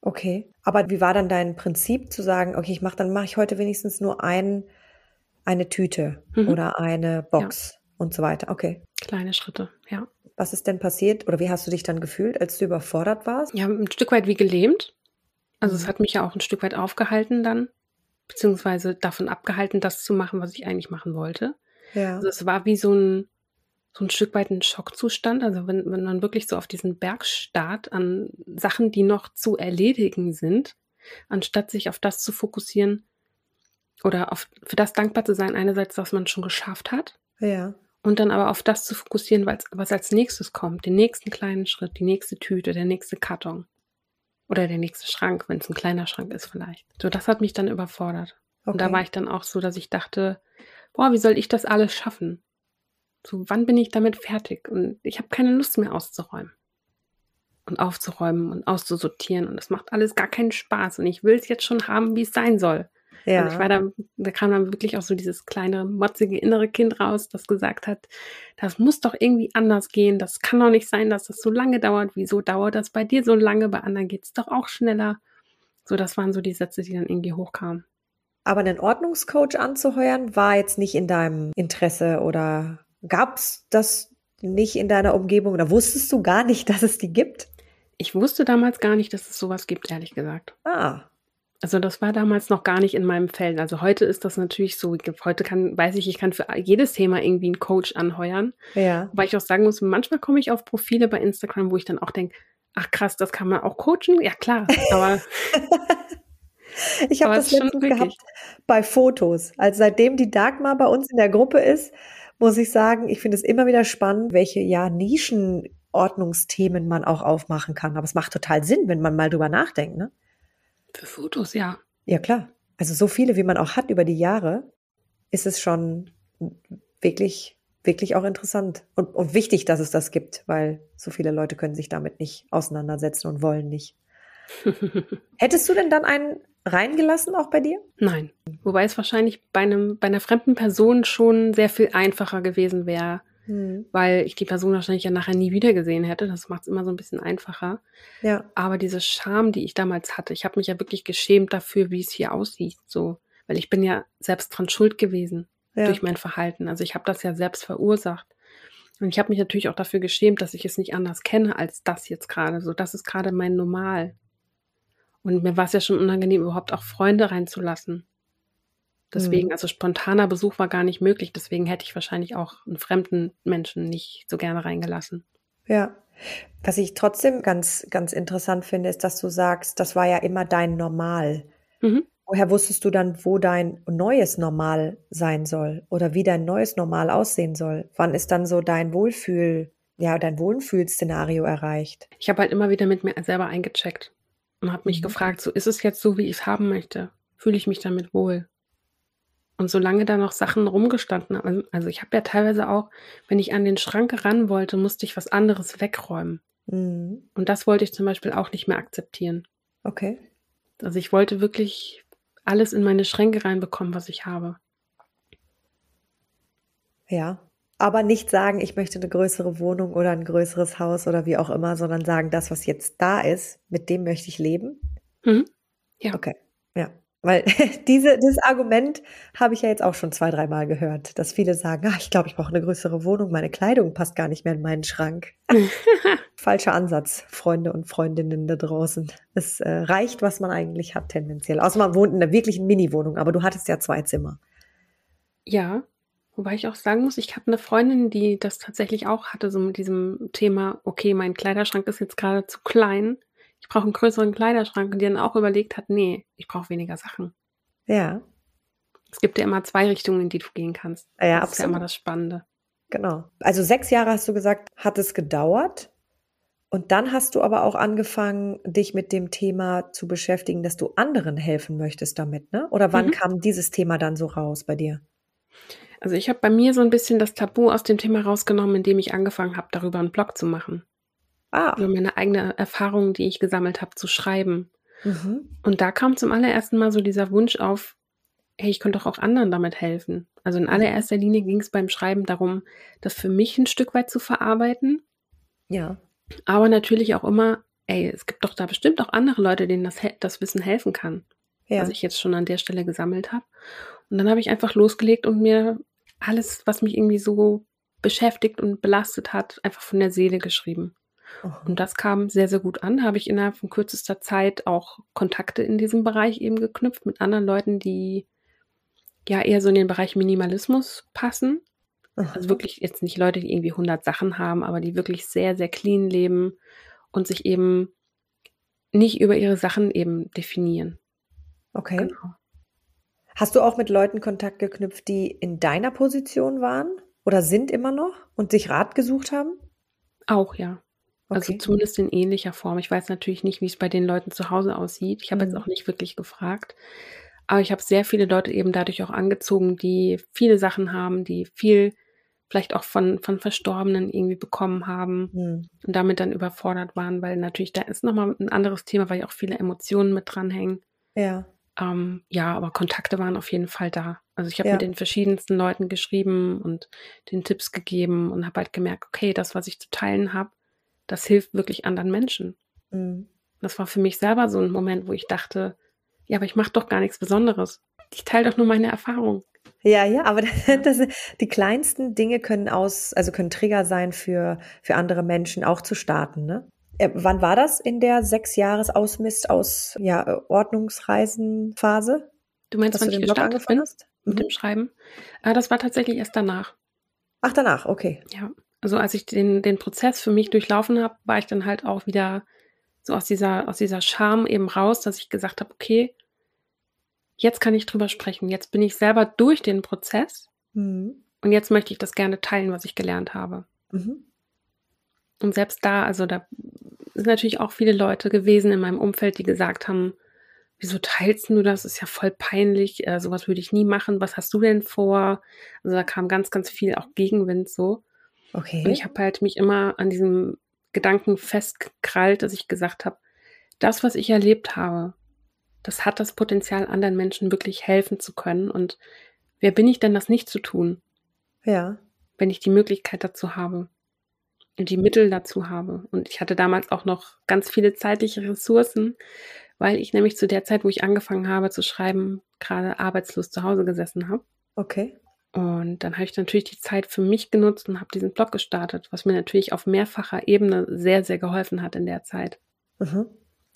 Okay, aber wie war dann dein Prinzip zu sagen, okay, ich mache dann mache ich heute wenigstens nur ein eine Tüte mhm. oder eine Box ja. und so weiter. Okay. Kleine Schritte, ja. Was ist denn passiert oder wie hast du dich dann gefühlt, als du überfordert warst? Ja, ein Stück weit wie gelähmt. Also mhm. es hat mich ja auch ein Stück weit aufgehalten dann beziehungsweise davon abgehalten, das zu machen, was ich eigentlich machen wollte. Ja. Also es war wie so ein, so ein Stück weit ein Schockzustand. Also wenn, wenn man wirklich so auf diesen Berg starrt an Sachen, die noch zu erledigen sind, anstatt sich auf das zu fokussieren oder auf, für das dankbar zu sein, einerseits, was man schon geschafft hat. Ja. Und dann aber auf das zu fokussieren, was, was als nächstes kommt, den nächsten kleinen Schritt, die nächste Tüte, der nächste Karton. Oder der nächste Schrank, wenn es ein kleiner Schrank ist vielleicht. So, das hat mich dann überfordert. Okay. Und da war ich dann auch so, dass ich dachte, boah, wie soll ich das alles schaffen? So, wann bin ich damit fertig? Und ich habe keine Lust mehr auszuräumen. Und aufzuräumen und auszusortieren. Und das macht alles gar keinen Spaß. Und ich will es jetzt schon haben, wie es sein soll. Ja. Und ich war da, da kam dann wirklich auch so dieses kleine, motzige innere Kind raus, das gesagt hat, das muss doch irgendwie anders gehen. Das kann doch nicht sein, dass das so lange dauert. Wieso dauert das bei dir so lange? Bei anderen geht es doch auch schneller. So, das waren so die Sätze, die dann irgendwie hochkamen. Aber einen Ordnungscoach anzuheuern, war jetzt nicht in deinem Interesse oder gab es das nicht in deiner Umgebung oder wusstest du gar nicht, dass es die gibt? Ich wusste damals gar nicht, dass es sowas gibt, ehrlich gesagt. Ah. Also das war damals noch gar nicht in meinem Feld. Also heute ist das natürlich so. Heute kann, weiß ich, ich kann für jedes Thema irgendwie einen Coach anheuern. Ja. Weil ich auch sagen muss, manchmal komme ich auf Profile bei Instagram, wo ich dann auch denke, ach krass, das kann man auch coachen? Ja klar, aber ich habe das letztens gehabt bei Fotos. Also seitdem die Dagmar bei uns in der Gruppe ist, muss ich sagen, ich finde es immer wieder spannend, welche ja Nischenordnungsthemen man auch aufmachen kann. Aber es macht total Sinn, wenn man mal drüber nachdenkt, ne? Für Fotos, ja. Ja, klar. Also so viele, wie man auch hat über die Jahre, ist es schon wirklich, wirklich auch interessant und, und wichtig, dass es das gibt, weil so viele Leute können sich damit nicht auseinandersetzen und wollen nicht. Hättest du denn dann einen reingelassen, auch bei dir? Nein. Wobei es wahrscheinlich bei einem, bei einer fremden Person schon sehr viel einfacher gewesen wäre, hm. weil ich die Person wahrscheinlich ja nachher nie wieder gesehen hätte. Das macht es immer so ein bisschen einfacher. Ja. Aber diese Scham, die ich damals hatte, ich habe mich ja wirklich geschämt dafür, wie es hier aussieht, so, weil ich bin ja selbst dran schuld gewesen ja. durch mein Verhalten. Also ich habe das ja selbst verursacht. Und ich habe mich natürlich auch dafür geschämt, dass ich es nicht anders kenne als das jetzt gerade. So, das ist gerade mein Normal. Und mir war es ja schon unangenehm, überhaupt auch Freunde reinzulassen. Deswegen, mhm. also spontaner Besuch war gar nicht möglich. Deswegen hätte ich wahrscheinlich auch einen fremden Menschen nicht so gerne reingelassen. Ja. Was ich trotzdem ganz, ganz interessant finde, ist, dass du sagst, das war ja immer dein Normal. Mhm. Woher wusstest du dann, wo dein neues Normal sein soll oder wie dein neues Normal aussehen soll? Wann ist dann so dein Wohlfühl, ja, dein Wohlfühlszenario erreicht? Ich habe halt immer wieder mit mir selber eingecheckt und habe mich mhm. gefragt, so ist es jetzt so, wie ich es haben möchte? Fühle ich mich damit wohl? Und solange da noch Sachen rumgestanden haben, also ich habe ja teilweise auch, wenn ich an den Schrank ran wollte, musste ich was anderes wegräumen. Mhm. Und das wollte ich zum Beispiel auch nicht mehr akzeptieren. Okay. Also ich wollte wirklich alles in meine Schränke reinbekommen, was ich habe. Ja, aber nicht sagen, ich möchte eine größere Wohnung oder ein größeres Haus oder wie auch immer, sondern sagen, das, was jetzt da ist, mit dem möchte ich leben. Mhm. Ja. Okay. Ja. Weil diese, dieses Argument habe ich ja jetzt auch schon zwei, dreimal gehört, dass viele sagen, ach, ich glaube, ich brauche eine größere Wohnung, meine Kleidung passt gar nicht mehr in meinen Schrank. Falscher Ansatz, Freunde und Freundinnen da draußen. Es äh, reicht, was man eigentlich hat tendenziell. Außer man wohnt in einer wirklichen Mini-Wohnung, aber du hattest ja zwei Zimmer. Ja, wobei ich auch sagen muss, ich habe eine Freundin, die das tatsächlich auch hatte, so mit diesem Thema, okay, mein Kleiderschrank ist jetzt gerade zu klein ich brauche einen größeren Kleiderschrank und die dann auch überlegt hat, nee, ich brauche weniger Sachen. Ja. Es gibt ja immer zwei Richtungen, in die du gehen kannst. Ja, das absolut. ist ja immer das Spannende. Genau. Also sechs Jahre hast du gesagt, hat es gedauert. Und dann hast du aber auch angefangen, dich mit dem Thema zu beschäftigen, dass du anderen helfen möchtest damit, ne? Oder wann mhm. kam dieses Thema dann so raus bei dir? Also ich habe bei mir so ein bisschen das Tabu aus dem Thema rausgenommen, indem ich angefangen habe, darüber einen Blog zu machen. Ah. Über meine eigene Erfahrung, die ich gesammelt habe, zu schreiben. Mhm. Und da kam zum allerersten Mal so dieser Wunsch auf, hey, ich könnte doch auch anderen damit helfen. Also in mhm. allererster Linie ging es beim Schreiben darum, das für mich ein Stück weit zu verarbeiten. Ja. Aber natürlich auch immer, ey, es gibt doch da bestimmt auch andere Leute, denen das, das Wissen helfen kann. Ja. Was ich jetzt schon an der Stelle gesammelt habe. Und dann habe ich einfach losgelegt und mir alles, was mich irgendwie so beschäftigt und belastet hat, einfach von der Seele geschrieben. Und das kam sehr, sehr gut an. Habe ich innerhalb von kürzester Zeit auch Kontakte in diesem Bereich eben geknüpft mit anderen Leuten, die ja eher so in den Bereich Minimalismus passen. Also wirklich jetzt nicht Leute, die irgendwie 100 Sachen haben, aber die wirklich sehr, sehr clean leben und sich eben nicht über ihre Sachen eben definieren. Okay. Genau. Hast du auch mit Leuten Kontakt geknüpft, die in deiner Position waren oder sind immer noch und sich Rat gesucht haben? Auch, ja. Also zumindest in ähnlicher Form. Ich weiß natürlich nicht, wie es bei den Leuten zu Hause aussieht. Ich habe jetzt mhm. auch nicht wirklich gefragt. Aber ich habe sehr viele Leute eben dadurch auch angezogen, die viele Sachen haben, die viel vielleicht auch von, von Verstorbenen irgendwie bekommen haben Mhm. und damit dann überfordert waren, weil natürlich da ist nochmal ein anderes Thema, weil ja auch viele Emotionen mit dranhängen. Ja. Ähm, ja, aber Kontakte waren auf jeden Fall da. Also ich habe ja. mit den verschiedensten Leuten geschrieben und den Tipps gegeben und habe halt gemerkt, okay, das, was ich zu teilen habe, das hilft wirklich anderen Menschen. Mhm. Das war für mich selber so ein Moment, wo ich dachte, ja, aber ich mache doch gar nichts Besonderes. Ich teile doch nur meine Erfahrung. Ja, ja, aber das, die kleinsten Dinge können aus, also können Trigger sein für, für andere Menschen auch zu starten, ne? Äh, wann war das in der sechs Jahres Ausmist aus ja, Ordnungsreisenphase? Du meinst, wann ich gestartet bin hast? mit mhm. dem Schreiben? Äh, das war tatsächlich erst danach. Ach, danach, okay. Ja, also als ich den, den Prozess für mich durchlaufen habe, war ich dann halt auch wieder so aus dieser, aus dieser Scham eben raus, dass ich gesagt habe, okay, jetzt kann ich drüber sprechen. Jetzt bin ich selber durch den Prozess mhm. und jetzt möchte ich das gerne teilen, was ich gelernt habe. Mhm. Und selbst da, also da sind natürlich auch viele Leute gewesen in meinem Umfeld, die gesagt haben, wieso teilst du das? Ist ja voll peinlich, äh, sowas würde ich nie machen. Was hast du denn vor? Also da kam ganz, ganz viel auch Gegenwind so. Okay. Und ich habe halt mich immer an diesem Gedanken festgekrallt, dass ich gesagt habe, das, was ich erlebt habe, das hat das Potenzial, anderen Menschen wirklich helfen zu können. Und wer bin ich denn, das nicht zu tun? Ja. Wenn ich die Möglichkeit dazu habe und die Mittel dazu habe. Und ich hatte damals auch noch ganz viele zeitliche Ressourcen, weil ich nämlich zu der Zeit, wo ich angefangen habe zu schreiben, gerade arbeitslos zu Hause gesessen habe. Okay. Und dann habe ich natürlich die Zeit für mich genutzt und habe diesen Blog gestartet, was mir natürlich auf mehrfacher Ebene sehr, sehr geholfen hat in der Zeit. Mhm.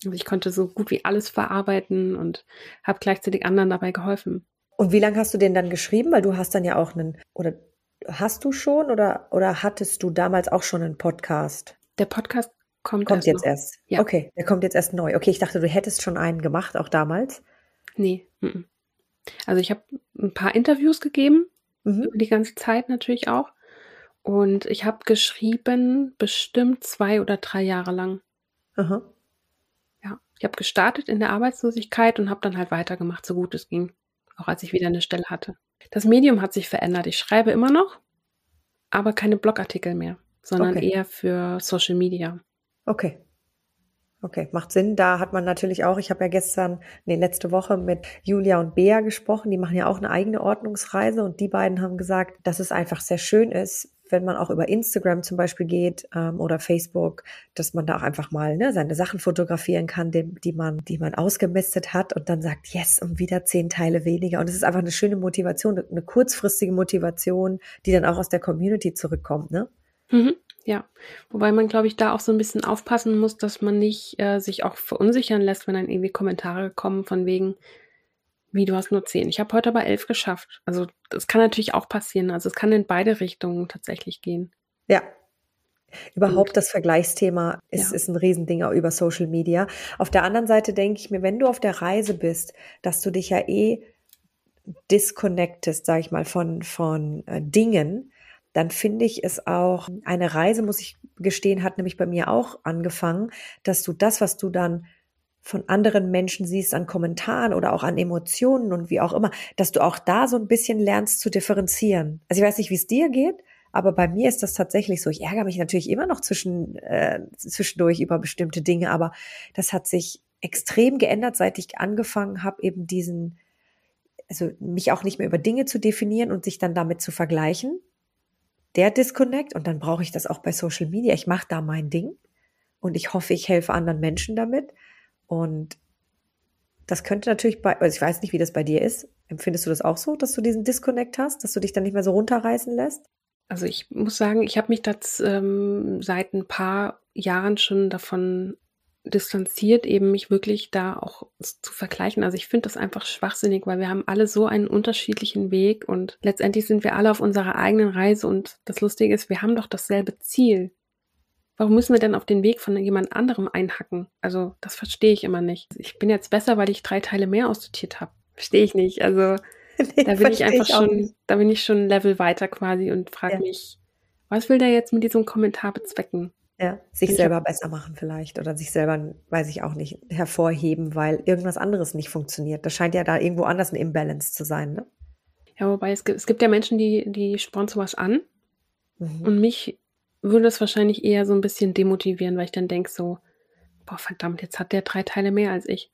Also ich konnte so gut wie alles verarbeiten und habe gleichzeitig anderen dabei geholfen. Und wie lange hast du den dann geschrieben? Weil du hast dann ja auch einen, oder hast du schon oder, oder hattest du damals auch schon einen Podcast? Der Podcast kommt, kommt erst jetzt noch. erst. Ja. Okay, der kommt jetzt erst neu. Okay, ich dachte, du hättest schon einen gemacht, auch damals. Nee. Also ich habe ein paar Interviews gegeben, mhm. die ganze Zeit natürlich auch. Und ich habe geschrieben bestimmt zwei oder drei Jahre lang. Aha. Ja, ich habe gestartet in der Arbeitslosigkeit und habe dann halt weitergemacht, so gut es ging. Auch als ich wieder eine Stelle hatte. Das Medium hat sich verändert. Ich schreibe immer noch, aber keine Blogartikel mehr, sondern okay. eher für Social Media. Okay. Okay, macht Sinn. Da hat man natürlich auch, ich habe ja gestern, nee, letzte Woche mit Julia und Bea gesprochen, die machen ja auch eine eigene Ordnungsreise und die beiden haben gesagt, dass es einfach sehr schön ist, wenn man auch über Instagram zum Beispiel geht ähm, oder Facebook, dass man da auch einfach mal ne, seine Sachen fotografieren kann, die, die, man, die man ausgemistet hat und dann sagt, yes, und wieder zehn Teile weniger. Und es ist einfach eine schöne Motivation, eine kurzfristige Motivation, die dann auch aus der Community zurückkommt. Ne? Mhm. Ja, wobei man, glaube ich, da auch so ein bisschen aufpassen muss, dass man nicht äh, sich auch verunsichern lässt, wenn dann irgendwie Kommentare kommen von wegen, wie, du hast nur zehn. Ich habe heute aber elf geschafft. Also das kann natürlich auch passieren. Also es kann in beide Richtungen tatsächlich gehen. Ja. Überhaupt Und, das Vergleichsthema ist, ja. ist ein Riesending auch über Social Media. Auf der anderen Seite denke ich mir, wenn du auf der Reise bist, dass du dich ja eh disconnectest, sag ich mal, von, von äh, Dingen, dann finde ich es auch, eine Reise, muss ich gestehen, hat nämlich bei mir auch angefangen, dass du das, was du dann von anderen Menschen siehst an Kommentaren oder auch an Emotionen und wie auch immer, dass du auch da so ein bisschen lernst zu differenzieren. Also ich weiß nicht, wie es dir geht, aber bei mir ist das tatsächlich so. Ich ärgere mich natürlich immer noch zwischen, äh, zwischendurch über bestimmte Dinge, aber das hat sich extrem geändert, seit ich angefangen habe, eben diesen, also mich auch nicht mehr über Dinge zu definieren und sich dann damit zu vergleichen. Der Disconnect und dann brauche ich das auch bei Social Media. Ich mache da mein Ding und ich hoffe, ich helfe anderen Menschen damit. Und das könnte natürlich bei, also ich weiß nicht, wie das bei dir ist. Empfindest du das auch so, dass du diesen Disconnect hast, dass du dich dann nicht mehr so runterreißen lässt? Also ich muss sagen, ich habe mich das ähm, seit ein paar Jahren schon davon distanziert, eben mich wirklich da auch zu vergleichen. Also ich finde das einfach schwachsinnig, weil wir haben alle so einen unterschiedlichen Weg und letztendlich sind wir alle auf unserer eigenen Reise und das Lustige ist, wir haben doch dasselbe Ziel. Warum müssen wir denn auf den Weg von jemand anderem einhacken? Also, das verstehe ich immer nicht. Ich bin jetzt besser, weil ich drei Teile mehr aussortiert habe. Verstehe ich nicht. Also, nee, da bin ich einfach ich schon, da bin ich schon ein Level weiter quasi und frage ja. mich, was will der jetzt mit diesem Kommentar bezwecken? Ja, sich ich selber besser machen vielleicht oder sich selber, weiß ich auch nicht, hervorheben, weil irgendwas anderes nicht funktioniert. Das scheint ja da irgendwo anders ein Imbalance zu sein, ne? Ja, wobei es gibt, es gibt ja Menschen, die, die spornen sowas an. Mhm. Und mich würde es wahrscheinlich eher so ein bisschen demotivieren, weil ich dann denke so, boah, verdammt, jetzt hat der drei Teile mehr als ich.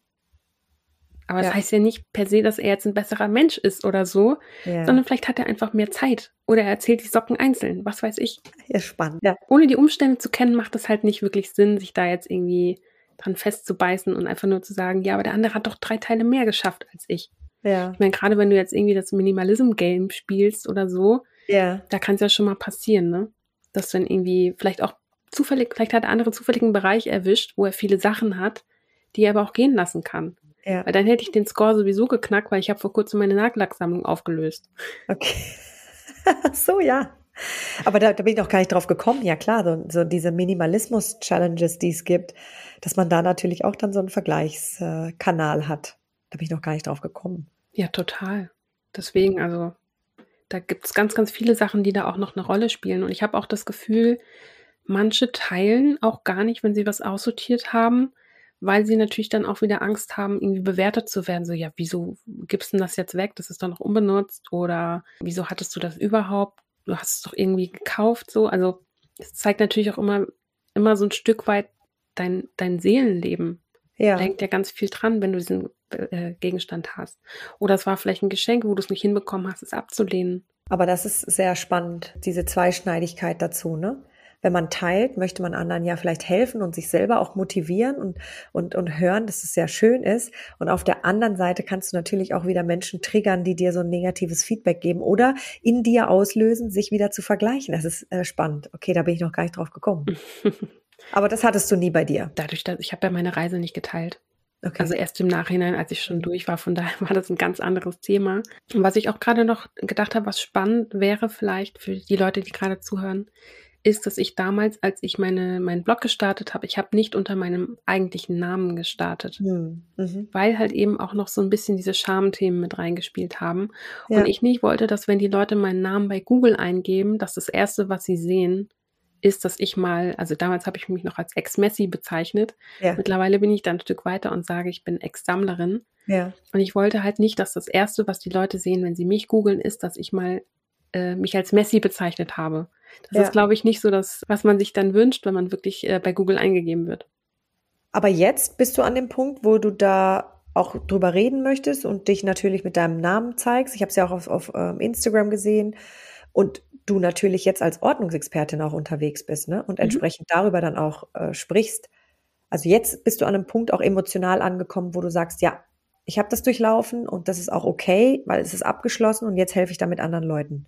Aber ja. das heißt ja nicht per se, dass er jetzt ein besserer Mensch ist oder so, ja. sondern vielleicht hat er einfach mehr Zeit oder er erzählt die Socken einzeln, was weiß ich. Ja, spannend. Ja. Ohne die Umstände zu kennen, macht es halt nicht wirklich Sinn, sich da jetzt irgendwie dran festzubeißen und einfach nur zu sagen, ja, aber der andere hat doch drei Teile mehr geschafft als ich. Ja. Ich meine, gerade wenn du jetzt irgendwie das Minimalism-Game spielst oder so, ja. da kann es ja schon mal passieren, ne? Dass du dann irgendwie vielleicht auch zufällig, vielleicht hat der andere zufälligen Bereich erwischt, wo er viele Sachen hat, die er aber auch gehen lassen kann. Ja. Weil dann hätte ich den Score sowieso geknackt, weil ich habe vor kurzem meine Nagellacksammlung aufgelöst. Okay. so, ja. Aber da, da, bin ich noch gar nicht drauf gekommen. Ja klar, so, so diese Minimalismus-Challenges, die es gibt, dass man da natürlich auch dann so einen Vergleichskanal hat. Da bin ich noch gar nicht drauf gekommen. Ja, total. Deswegen, also da gibt es ganz, ganz viele Sachen, die da auch noch eine Rolle spielen. Und ich habe auch das Gefühl, manche teilen auch gar nicht, wenn sie was aussortiert haben, weil sie natürlich dann auch wieder Angst haben, irgendwie bewertet zu werden. So, ja, wieso gibst du das jetzt weg? Das ist doch noch unbenutzt. Oder wieso hattest du das überhaupt? Du hast es doch irgendwie gekauft. So, also es zeigt natürlich auch immer, immer so ein Stück weit dein, dein Seelenleben. Ja. Da hängt ja ganz viel dran, wenn du diesen äh, Gegenstand hast. Oder es war vielleicht ein Geschenk, wo du es nicht hinbekommen hast, es abzulehnen. Aber das ist sehr spannend, diese Zweischneidigkeit dazu, ne? Wenn man teilt, möchte man anderen ja vielleicht helfen und sich selber auch motivieren und, und, und hören, dass es sehr schön ist. Und auf der anderen Seite kannst du natürlich auch wieder Menschen triggern, die dir so ein negatives Feedback geben oder in dir auslösen, sich wieder zu vergleichen. Das ist äh, spannend. Okay, da bin ich noch gar nicht drauf gekommen. Aber das hattest du nie bei dir. Dadurch, dass ich habe ja meine Reise nicht geteilt. Okay. Also erst im Nachhinein, als ich schon durch war, von daher war das ein ganz anderes Thema. Und was ich auch gerade noch gedacht habe, was spannend wäre vielleicht für die Leute, die gerade zuhören, ist, dass ich damals, als ich meine, meinen Blog gestartet habe, ich habe nicht unter meinem eigentlichen Namen gestartet, hm, mhm. weil halt eben auch noch so ein bisschen diese Schamthemen mit reingespielt haben. Ja. Und ich nicht wollte, dass wenn die Leute meinen Namen bei Google eingeben, dass das Erste, was sie sehen, ist, dass ich mal, also damals habe ich mich noch als Ex-Messi bezeichnet. Ja. Mittlerweile bin ich dann ein Stück weiter und sage, ich bin Ex-Sammlerin. Ja. Und ich wollte halt nicht, dass das Erste, was die Leute sehen, wenn sie mich googeln, ist, dass ich mal äh, mich als Messi bezeichnet habe. Das ja. ist, glaube ich, nicht so das, was man sich dann wünscht, wenn man wirklich äh, bei Google eingegeben wird. Aber jetzt bist du an dem Punkt, wo du da auch drüber reden möchtest und dich natürlich mit deinem Namen zeigst. Ich habe es ja auch auf, auf ähm, Instagram gesehen und du natürlich jetzt als Ordnungsexpertin auch unterwegs bist ne? und mhm. entsprechend darüber dann auch äh, sprichst. Also jetzt bist du an einem Punkt auch emotional angekommen, wo du sagst, ja, ich habe das durchlaufen und das ist auch okay, weil es ist abgeschlossen und jetzt helfe ich damit anderen Leuten.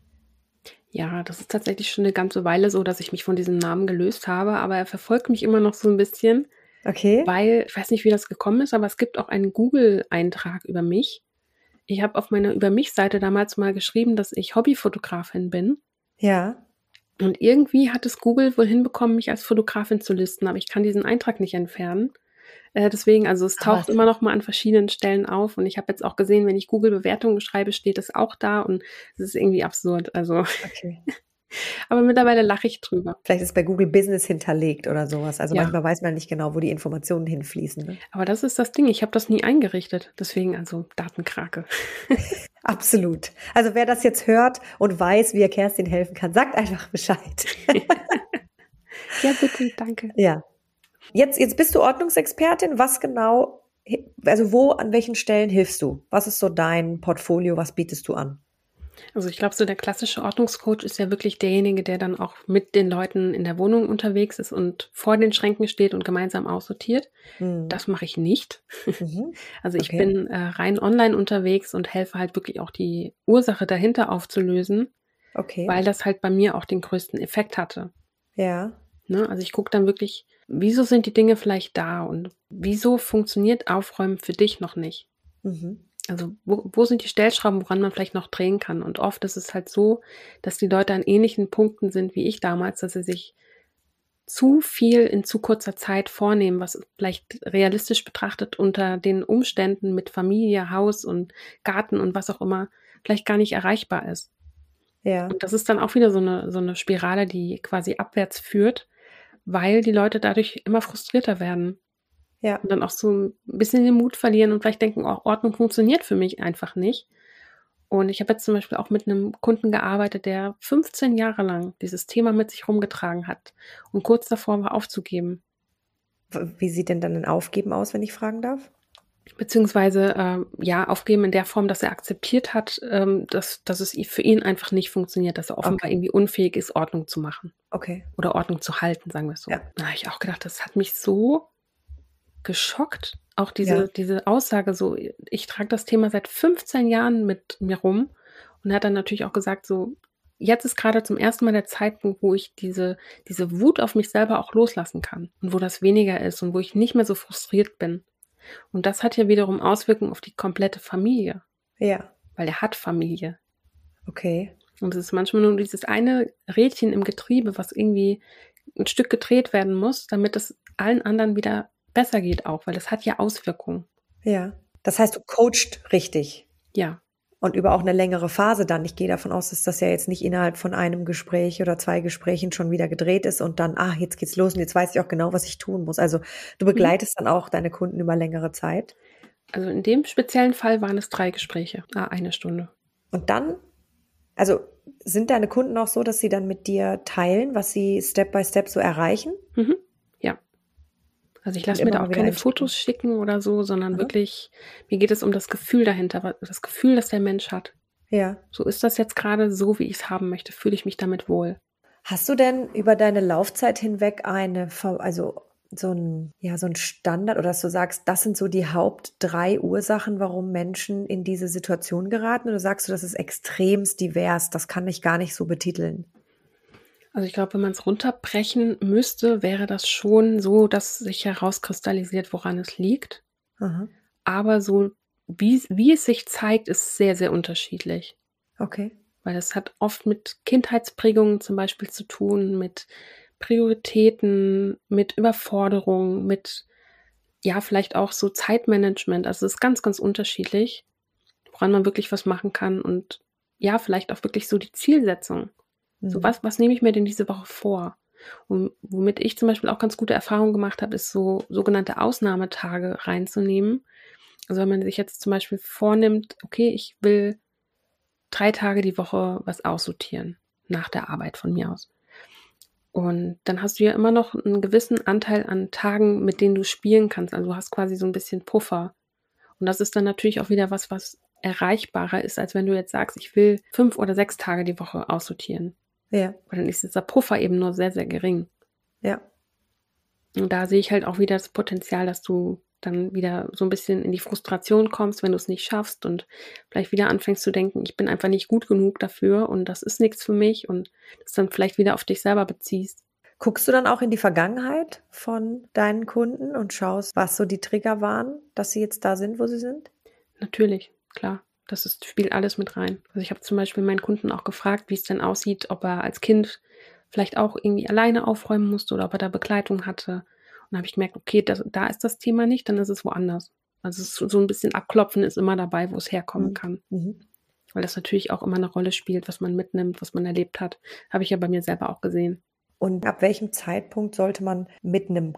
Ja, das ist tatsächlich schon eine ganze Weile so, dass ich mich von diesem Namen gelöst habe, aber er verfolgt mich immer noch so ein bisschen. Okay. Weil, ich weiß nicht, wie das gekommen ist, aber es gibt auch einen Google-Eintrag über mich. Ich habe auf meiner Über mich-Seite damals mal geschrieben, dass ich Hobbyfotografin bin. Ja. Und irgendwie hat es Google wohl hinbekommen, mich als Fotografin zu listen, aber ich kann diesen Eintrag nicht entfernen. Äh, deswegen, also es taucht immer noch mal an verschiedenen Stellen auf und ich habe jetzt auch gesehen, wenn ich Google-Bewertungen schreibe, steht es auch da und es ist irgendwie absurd. Also okay. Aber mittlerweile lache ich drüber. Vielleicht ist bei Google Business hinterlegt oder sowas. Also ja. manchmal weiß man nicht genau, wo die Informationen hinfließen. Ne? Aber das ist das Ding. Ich habe das nie eingerichtet. Deswegen also Datenkrake. Absolut. Also wer das jetzt hört und weiß, wie er Kerstin helfen kann, sagt einfach Bescheid. ja, bitte, danke. Ja. Jetzt, jetzt bist du Ordnungsexpertin. Was genau, also wo, an welchen Stellen hilfst du? Was ist so dein Portfolio? Was bietest du an? Also ich glaube, so der klassische Ordnungscoach ist ja wirklich derjenige, der dann auch mit den Leuten in der Wohnung unterwegs ist und vor den Schränken steht und gemeinsam aussortiert. Mhm. Das mache ich nicht. Mhm. Also ich okay. bin äh, rein online unterwegs und helfe halt wirklich auch die Ursache dahinter aufzulösen. Okay. Weil das halt bei mir auch den größten Effekt hatte. Ja. Ne? Also ich gucke dann wirklich, wieso sind die Dinge vielleicht da und wieso funktioniert Aufräumen für dich noch nicht? Mhm. Also wo, wo sind die Stellschrauben, woran man vielleicht noch drehen kann? Und oft ist es halt so, dass die Leute an ähnlichen Punkten sind wie ich damals, dass sie sich zu viel in zu kurzer Zeit vornehmen, was vielleicht realistisch betrachtet unter den Umständen mit Familie, Haus und Garten und was auch immer vielleicht gar nicht erreichbar ist. Ja. Und das ist dann auch wieder so eine, so eine Spirale, die quasi abwärts führt, weil die Leute dadurch immer frustrierter werden. Ja. Und dann auch so ein bisschen den Mut verlieren und vielleicht denken, oh, Ordnung funktioniert für mich einfach nicht. Und ich habe jetzt zum Beispiel auch mit einem Kunden gearbeitet, der 15 Jahre lang dieses Thema mit sich rumgetragen hat und kurz davor war aufzugeben. Wie sieht denn dann ein Aufgeben aus, wenn ich fragen darf? Beziehungsweise äh, ja aufgeben in der Form, dass er akzeptiert hat, ähm, dass, dass es für ihn einfach nicht funktioniert, dass er offenbar okay. irgendwie unfähig ist, Ordnung zu machen. Okay. Oder Ordnung zu halten, sagen wir es so. Ja. Da habe ich auch gedacht, das hat mich so geschockt, auch diese, ja. diese Aussage so, ich trage das Thema seit 15 Jahren mit mir rum und er hat dann natürlich auch gesagt, so, jetzt ist gerade zum ersten Mal der Zeitpunkt, wo ich diese, diese Wut auf mich selber auch loslassen kann und wo das weniger ist und wo ich nicht mehr so frustriert bin. Und das hat ja wiederum Auswirkungen auf die komplette Familie. Ja. Weil er hat Familie. Okay. Und es ist manchmal nur dieses eine Rädchen im Getriebe, was irgendwie ein Stück gedreht werden muss, damit es allen anderen wieder besser geht auch, weil es hat ja Auswirkungen. Ja. Das heißt, du coachst richtig. Ja. Und über auch eine längere Phase dann. Ich gehe davon aus, dass das ja jetzt nicht innerhalb von einem Gespräch oder zwei Gesprächen schon wieder gedreht ist und dann, ah, jetzt geht's los und jetzt weiß ich auch genau, was ich tun muss. Also du mhm. begleitest mhm. dann auch deine Kunden über längere Zeit. Also in dem speziellen Fall waren es drei Gespräche, ah, eine Stunde. Und dann, also sind deine Kunden auch so, dass sie dann mit dir teilen, was sie Step by Step so erreichen? Mhm. Also ich lasse mir da auch keine Fotos schicken oder so, sondern mhm. wirklich, mir geht es um das Gefühl dahinter, das Gefühl, das der Mensch hat. Ja. So ist das jetzt gerade so, wie ich es haben möchte, fühle ich mich damit wohl. Hast du denn über deine Laufzeit hinweg eine, also so ein, ja, so ein Standard oder dass du sagst, das sind so die Haupt drei Ursachen, warum Menschen in diese Situation geraten? Oder sagst du, das ist extremst divers, das kann ich gar nicht so betiteln? Also ich glaube, wenn man es runterbrechen müsste, wäre das schon so, dass sich herauskristallisiert, woran es liegt. Aha. Aber so, wie, wie es sich zeigt, ist sehr, sehr unterschiedlich. Okay. Weil es hat oft mit Kindheitsprägungen zum Beispiel zu tun, mit Prioritäten, mit Überforderung, mit ja, vielleicht auch so Zeitmanagement. Also es ist ganz, ganz unterschiedlich, woran man wirklich was machen kann und ja, vielleicht auch wirklich so die Zielsetzung. So, mhm. was, was nehme ich mir denn diese Woche vor? Und womit ich zum Beispiel auch ganz gute Erfahrungen gemacht habe, ist so sogenannte Ausnahmetage reinzunehmen. Also wenn man sich jetzt zum Beispiel vornimmt, okay, ich will drei Tage die Woche was aussortieren, nach der Arbeit von mir aus. Und dann hast du ja immer noch einen gewissen Anteil an Tagen, mit denen du spielen kannst. Also du hast quasi so ein bisschen Puffer. Und das ist dann natürlich auch wieder was, was erreichbarer ist, als wenn du jetzt sagst, ich will fünf oder sechs Tage die Woche aussortieren. Ja. Weil dann ist dieser Puffer eben nur sehr, sehr gering. Ja. Und da sehe ich halt auch wieder das Potenzial, dass du dann wieder so ein bisschen in die Frustration kommst, wenn du es nicht schaffst und vielleicht wieder anfängst zu denken, ich bin einfach nicht gut genug dafür und das ist nichts für mich und das dann vielleicht wieder auf dich selber beziehst. Guckst du dann auch in die Vergangenheit von deinen Kunden und schaust, was so die Trigger waren, dass sie jetzt da sind, wo sie sind? Natürlich, klar. Das ist, spielt alles mit rein. Also ich habe zum Beispiel meinen Kunden auch gefragt, wie es denn aussieht, ob er als Kind vielleicht auch irgendwie alleine aufräumen musste oder ob er da Begleitung hatte. Und da habe ich gemerkt, okay, das, da ist das Thema nicht, dann ist es woanders. Also es ist so ein bisschen abklopfen ist immer dabei, wo es herkommen mhm. kann. Mhm. Weil das natürlich auch immer eine Rolle spielt, was man mitnimmt, was man erlebt hat. Habe ich ja bei mir selber auch gesehen. Und ab welchem Zeitpunkt sollte man mit einem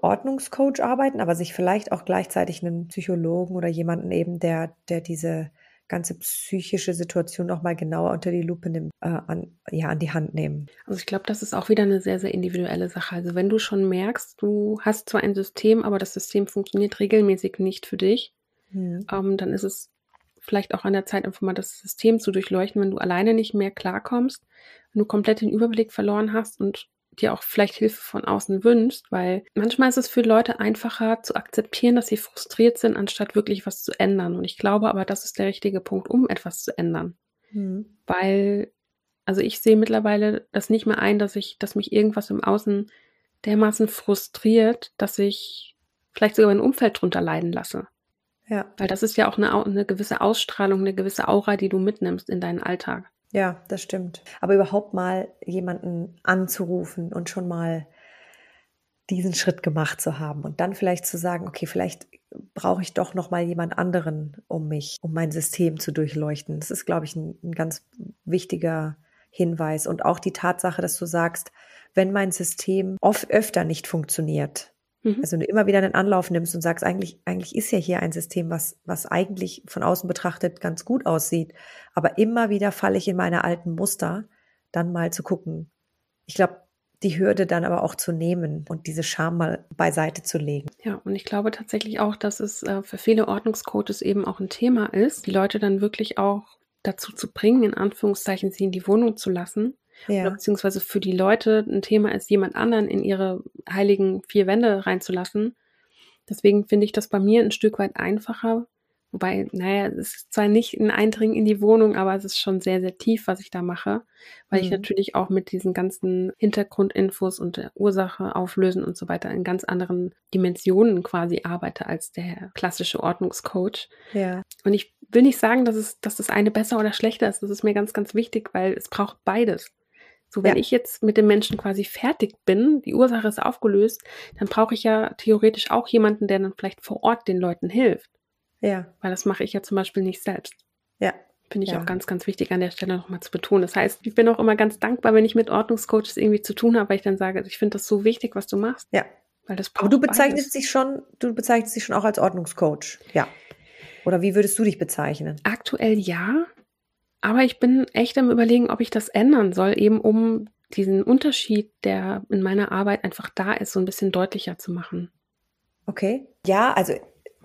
Ordnungscoach arbeiten, aber sich vielleicht auch gleichzeitig einen Psychologen oder jemanden eben, der, der diese ganze psychische Situation noch mal genauer unter die Lupe nimmt, äh, an, ja, an die Hand nehmen. Also ich glaube, das ist auch wieder eine sehr, sehr individuelle Sache. Also wenn du schon merkst, du hast zwar ein System, aber das System funktioniert regelmäßig nicht für dich, mhm. ähm, dann ist es vielleicht auch an der Zeit, einfach mal das System zu durchleuchten, wenn du alleine nicht mehr klarkommst, wenn du komplett den Überblick verloren hast und dir auch vielleicht Hilfe von außen wünschst, weil manchmal ist es für Leute einfacher zu akzeptieren, dass sie frustriert sind, anstatt wirklich was zu ändern. Und ich glaube aber, das ist der richtige Punkt, um etwas zu ändern. Mhm. Weil, also ich sehe mittlerweile das nicht mehr ein, dass ich, dass mich irgendwas im Außen dermaßen frustriert, dass ich vielleicht sogar mein Umfeld drunter leiden lasse. Ja. Weil das ist ja auch eine, eine gewisse Ausstrahlung, eine gewisse Aura, die du mitnimmst in deinen Alltag. Ja, das stimmt. Aber überhaupt mal jemanden anzurufen und schon mal diesen Schritt gemacht zu haben und dann vielleicht zu sagen, okay, vielleicht brauche ich doch noch mal jemand anderen um mich, um mein System zu durchleuchten. Das ist, glaube ich, ein, ein ganz wichtiger Hinweis und auch die Tatsache, dass du sagst, wenn mein System oft öfter nicht funktioniert, Mhm. Also wenn du immer wieder einen Anlauf nimmst und sagst, eigentlich, eigentlich ist ja hier ein System, was, was eigentlich von außen betrachtet ganz gut aussieht, aber immer wieder falle ich in meine alten Muster, dann mal zu gucken. Ich glaube, die Hürde dann aber auch zu nehmen und diese Scham mal beiseite zu legen. Ja, und ich glaube tatsächlich auch, dass es äh, für viele Ordnungscoaches eben auch ein Thema ist, die Leute dann wirklich auch dazu zu bringen, in Anführungszeichen, sie in die Wohnung zu lassen. Ja. Oder beziehungsweise für die Leute ein Thema ist, jemand anderen in ihre heiligen vier Wände reinzulassen. Deswegen finde ich das bei mir ein Stück weit einfacher, Wobei, naja, es ist zwar nicht ein Eindringen in die Wohnung, aber es ist schon sehr, sehr tief, was ich da mache, weil mhm. ich natürlich auch mit diesen ganzen Hintergrundinfos und der Ursache auflösen und so weiter in ganz anderen Dimensionen quasi arbeite als der klassische Ordnungscoach. Ja. Und ich will nicht sagen, dass es, dass das eine besser oder schlechter ist. Das ist mir ganz, ganz wichtig, weil es braucht beides. So, wenn ja. ich jetzt mit dem Menschen quasi fertig bin, die Ursache ist aufgelöst, dann brauche ich ja theoretisch auch jemanden, der dann vielleicht vor Ort den Leuten hilft. Ja. Weil das mache ich ja zum Beispiel nicht selbst. Ja. Finde ich ja. auch ganz, ganz wichtig an der Stelle nochmal zu betonen. Das heißt, ich bin auch immer ganz dankbar, wenn ich mit Ordnungscoaches irgendwie zu tun habe, weil ich dann sage, ich finde das so wichtig, was du machst. Ja. Weil das Aber du bezeichnest dich schon, du bezeichnest dich schon auch als Ordnungscoach. Ja. Oder wie würdest du dich bezeichnen? Aktuell ja. Aber ich bin echt am überlegen, ob ich das ändern soll, eben um diesen Unterschied, der in meiner Arbeit einfach da ist, so ein bisschen deutlicher zu machen. Okay. Ja, also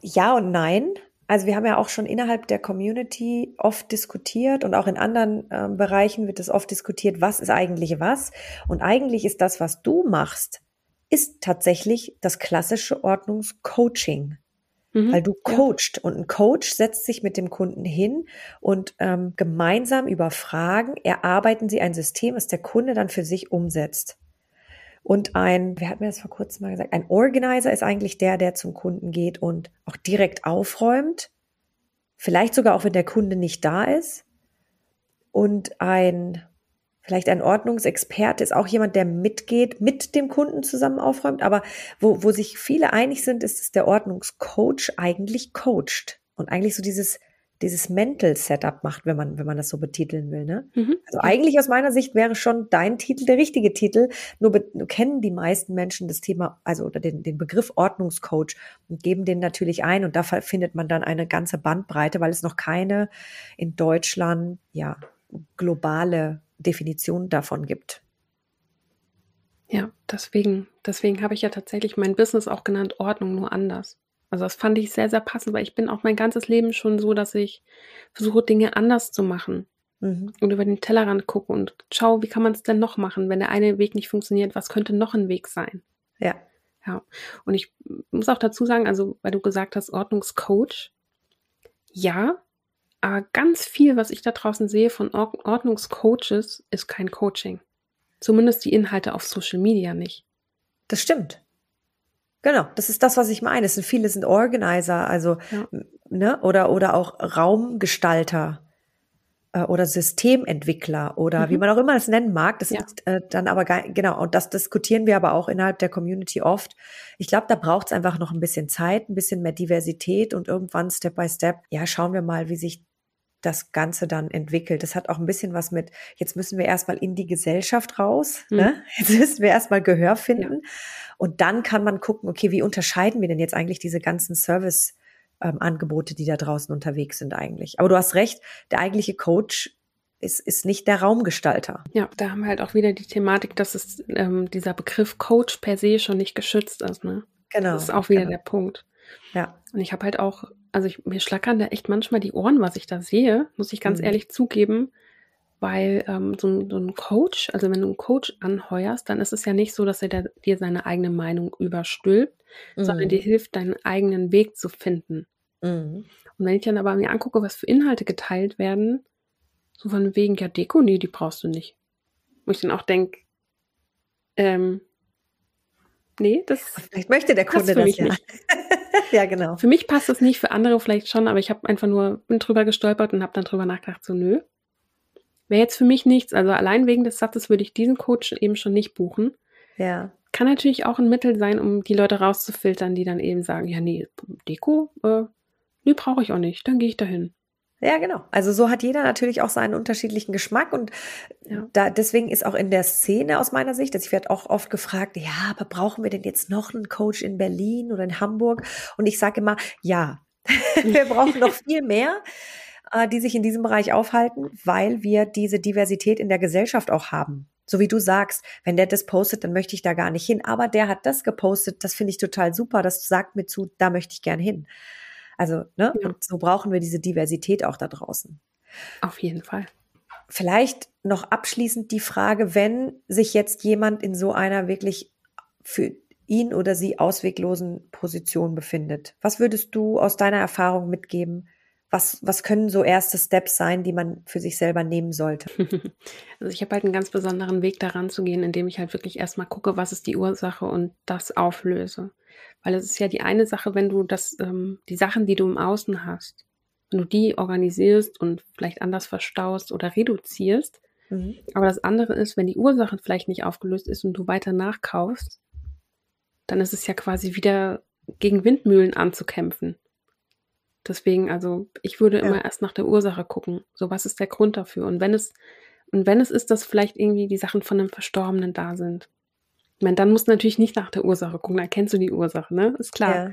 ja und nein. Also wir haben ja auch schon innerhalb der Community oft diskutiert und auch in anderen äh, Bereichen wird es oft diskutiert, was ist eigentlich was. Und eigentlich ist das, was du machst, ist tatsächlich das klassische Ordnungscoaching. Mhm, weil du coachst ja. und ein Coach setzt sich mit dem Kunden hin und ähm, gemeinsam über Fragen erarbeiten sie ein System, das der Kunde dann für sich umsetzt. Und ein, wer hat mir das vor kurzem mal gesagt, ein Organizer ist eigentlich der, der zum Kunden geht und auch direkt aufräumt. Vielleicht sogar auch, wenn der Kunde nicht da ist. Und ein, vielleicht ein Ordnungsexperte ist auch jemand, der mitgeht, mit dem Kunden zusammen aufräumt. Aber wo, wo sich viele einig sind, ist, dass der Ordnungscoach eigentlich coacht und eigentlich so dieses dieses Mental Setup macht, wenn man, wenn man das so betiteln will. Ne? Mhm. Also eigentlich aus meiner Sicht wäre schon dein Titel der richtige Titel. Nur, nur kennen die meisten Menschen das Thema, also oder den, den Begriff Ordnungscoach und geben den natürlich ein. Und da findet man dann eine ganze Bandbreite, weil es noch keine in Deutschland ja globale Definition davon gibt. Ja, deswegen, deswegen habe ich ja tatsächlich mein Business auch genannt Ordnung nur anders. Also das fand ich sehr, sehr passend, weil ich bin auch mein ganzes Leben schon so, dass ich versuche, Dinge anders zu machen. Mhm. Und über den Tellerrand gucke und schaue, wie kann man es denn noch machen, wenn der eine Weg nicht funktioniert, was könnte noch ein Weg sein? Ja. Ja. Und ich muss auch dazu sagen, also, weil du gesagt hast, Ordnungscoach, ja, aber ganz viel, was ich da draußen sehe von Ordnungscoaches, ist kein Coaching. Zumindest die Inhalte auf Social Media nicht. Das stimmt. Genau, das ist das, was ich meine. Es sind viele sind Organizer, also ja. ne, oder oder auch Raumgestalter äh, oder Systementwickler oder mhm. wie man auch immer das nennen mag. Das ja. ist äh, dann aber gar, genau und das diskutieren wir aber auch innerhalb der Community oft. Ich glaube, da braucht es einfach noch ein bisschen Zeit, ein bisschen mehr Diversität und irgendwann Step by Step. Ja, schauen wir mal, wie sich das Ganze dann entwickelt. Das hat auch ein bisschen was mit, jetzt müssen wir erstmal in die Gesellschaft raus, mhm. ne? jetzt müssen wir erstmal Gehör finden ja. und dann kann man gucken, okay, wie unterscheiden wir denn jetzt eigentlich diese ganzen Service ähm, Angebote, die da draußen unterwegs sind eigentlich. Aber du hast recht, der eigentliche Coach ist, ist nicht der Raumgestalter. Ja, da haben wir halt auch wieder die Thematik, dass es ähm, dieser Begriff Coach per se schon nicht geschützt ist. Ne? Genau. Das ist auch wieder genau. der Punkt. Ja. Und ich habe halt auch also ich, mir schlackern da echt manchmal die Ohren, was ich da sehe, muss ich ganz mhm. ehrlich zugeben, weil ähm, so, ein, so, ein Coach, also wenn du einen Coach anheuerst, dann ist es ja nicht so, dass er da, dir seine eigene Meinung überstülpt, mhm. sondern dir hilft, deinen eigenen Weg zu finden. Mhm. Und wenn ich dann aber mir angucke, was für Inhalte geteilt werden, so von wegen, ja, Deko, nee, die brauchst du nicht. Wo ich dann auch denke, ähm, nee, das. Vielleicht möchte der Kunde das ja. nicht. ja, genau. Für mich passt das nicht, für andere vielleicht schon, aber ich habe einfach nur bin drüber gestolpert und habe dann drüber nachgedacht, so nö. Wäre jetzt für mich nichts. Also allein wegen des Satzes würde ich diesen Coach eben schon nicht buchen. Ja. Kann natürlich auch ein Mittel sein, um die Leute rauszufiltern, die dann eben sagen, ja, nee, Deko, äh, nee, brauche ich auch nicht, dann gehe ich dahin. Ja, genau. Also so hat jeder natürlich auch seinen unterschiedlichen Geschmack und ja. da deswegen ist auch in der Szene aus meiner Sicht, dass ich werde auch oft gefragt, ja, aber brauchen wir denn jetzt noch einen Coach in Berlin oder in Hamburg? Und ich sage immer, ja, wir brauchen noch viel mehr, äh, die sich in diesem Bereich aufhalten, weil wir diese Diversität in der Gesellschaft auch haben. So wie du sagst, wenn der das postet, dann möchte ich da gar nicht hin. Aber der hat das gepostet, das finde ich total super. Das sagt mir zu, da möchte ich gern hin. Also, ne? Ja. Und so brauchen wir diese Diversität auch da draußen. Auf jeden Fall. Vielleicht noch abschließend die Frage, wenn sich jetzt jemand in so einer wirklich für ihn oder sie ausweglosen Position befindet. Was würdest du aus deiner Erfahrung mitgeben? Was, was können so erste Steps sein, die man für sich selber nehmen sollte? Also ich habe halt einen ganz besonderen Weg daran zu gehen, indem ich halt wirklich erstmal gucke, was ist die Ursache und das auflöse. Weil es ist ja die eine Sache, wenn du das, ähm, die Sachen, die du im Außen hast, wenn du die organisierst und vielleicht anders verstaust oder reduzierst. Mhm. Aber das andere ist, wenn die Ursache vielleicht nicht aufgelöst ist und du weiter nachkaufst, dann ist es ja quasi wieder gegen Windmühlen anzukämpfen. Deswegen, also ich würde ja. immer erst nach der Ursache gucken. So, was ist der Grund dafür? Und wenn es, und wenn es ist, dass vielleicht irgendwie die Sachen von einem Verstorbenen da sind. Ich meine, dann musst du natürlich nicht nach der Ursache gucken, dann kennst du die Ursache, ne? Ist klar. Ja.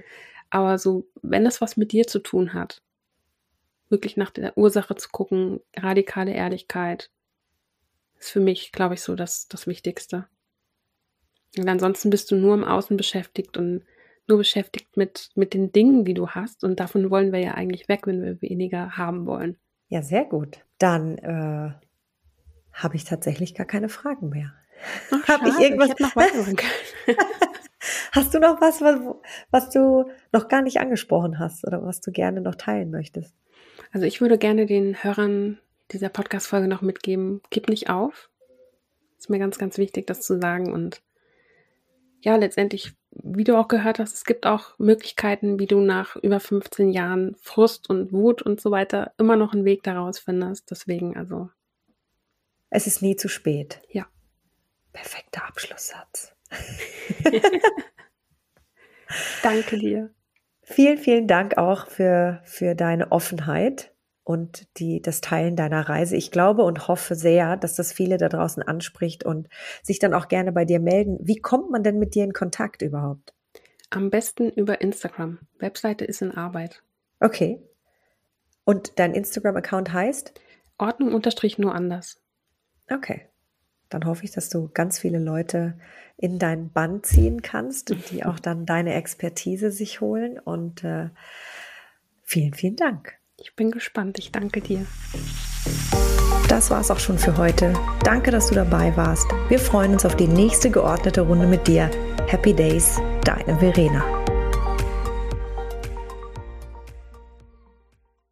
Aber so, wenn es was mit dir zu tun hat, wirklich nach der Ursache zu gucken, radikale Ehrlichkeit, ist für mich, glaube ich, so das, das Wichtigste. Und ansonsten bist du nur im Außen beschäftigt und nur beschäftigt mit, mit den Dingen, die du hast. Und davon wollen wir ja eigentlich weg, wenn wir weniger haben wollen. Ja, sehr gut. Dann äh, habe ich tatsächlich gar keine Fragen mehr. Habe ich irgendwas ich noch weitermachen können. hast du noch was, was, was du noch gar nicht angesprochen hast oder was du gerne noch teilen möchtest? Also ich würde gerne den Hörern dieser Podcast-Folge noch mitgeben, gib nicht auf. Ist mir ganz, ganz wichtig, das zu sagen. Und ja, letztendlich, wie du auch gehört hast, es gibt auch Möglichkeiten, wie du nach über 15 Jahren Frust und Wut und so weiter immer noch einen Weg daraus findest. Deswegen, also. Es ist nie zu spät. Ja. Perfekter Abschlusssatz. Danke dir. Vielen, vielen Dank auch für, für deine Offenheit und die, das Teilen deiner Reise. Ich glaube und hoffe sehr, dass das viele da draußen anspricht und sich dann auch gerne bei dir melden. Wie kommt man denn mit dir in Kontakt überhaupt? Am besten über Instagram. Webseite ist in Arbeit. Okay. Und dein Instagram-Account heißt? Ordnung unterstrich nur anders. Okay. Dann hoffe ich, dass du ganz viele Leute in dein Band ziehen kannst und die auch dann deine Expertise sich holen. Und äh, vielen, vielen Dank. Ich bin gespannt. Ich danke dir. Das war's auch schon für heute. Danke, dass du dabei warst. Wir freuen uns auf die nächste geordnete Runde mit dir. Happy Days, deine Verena.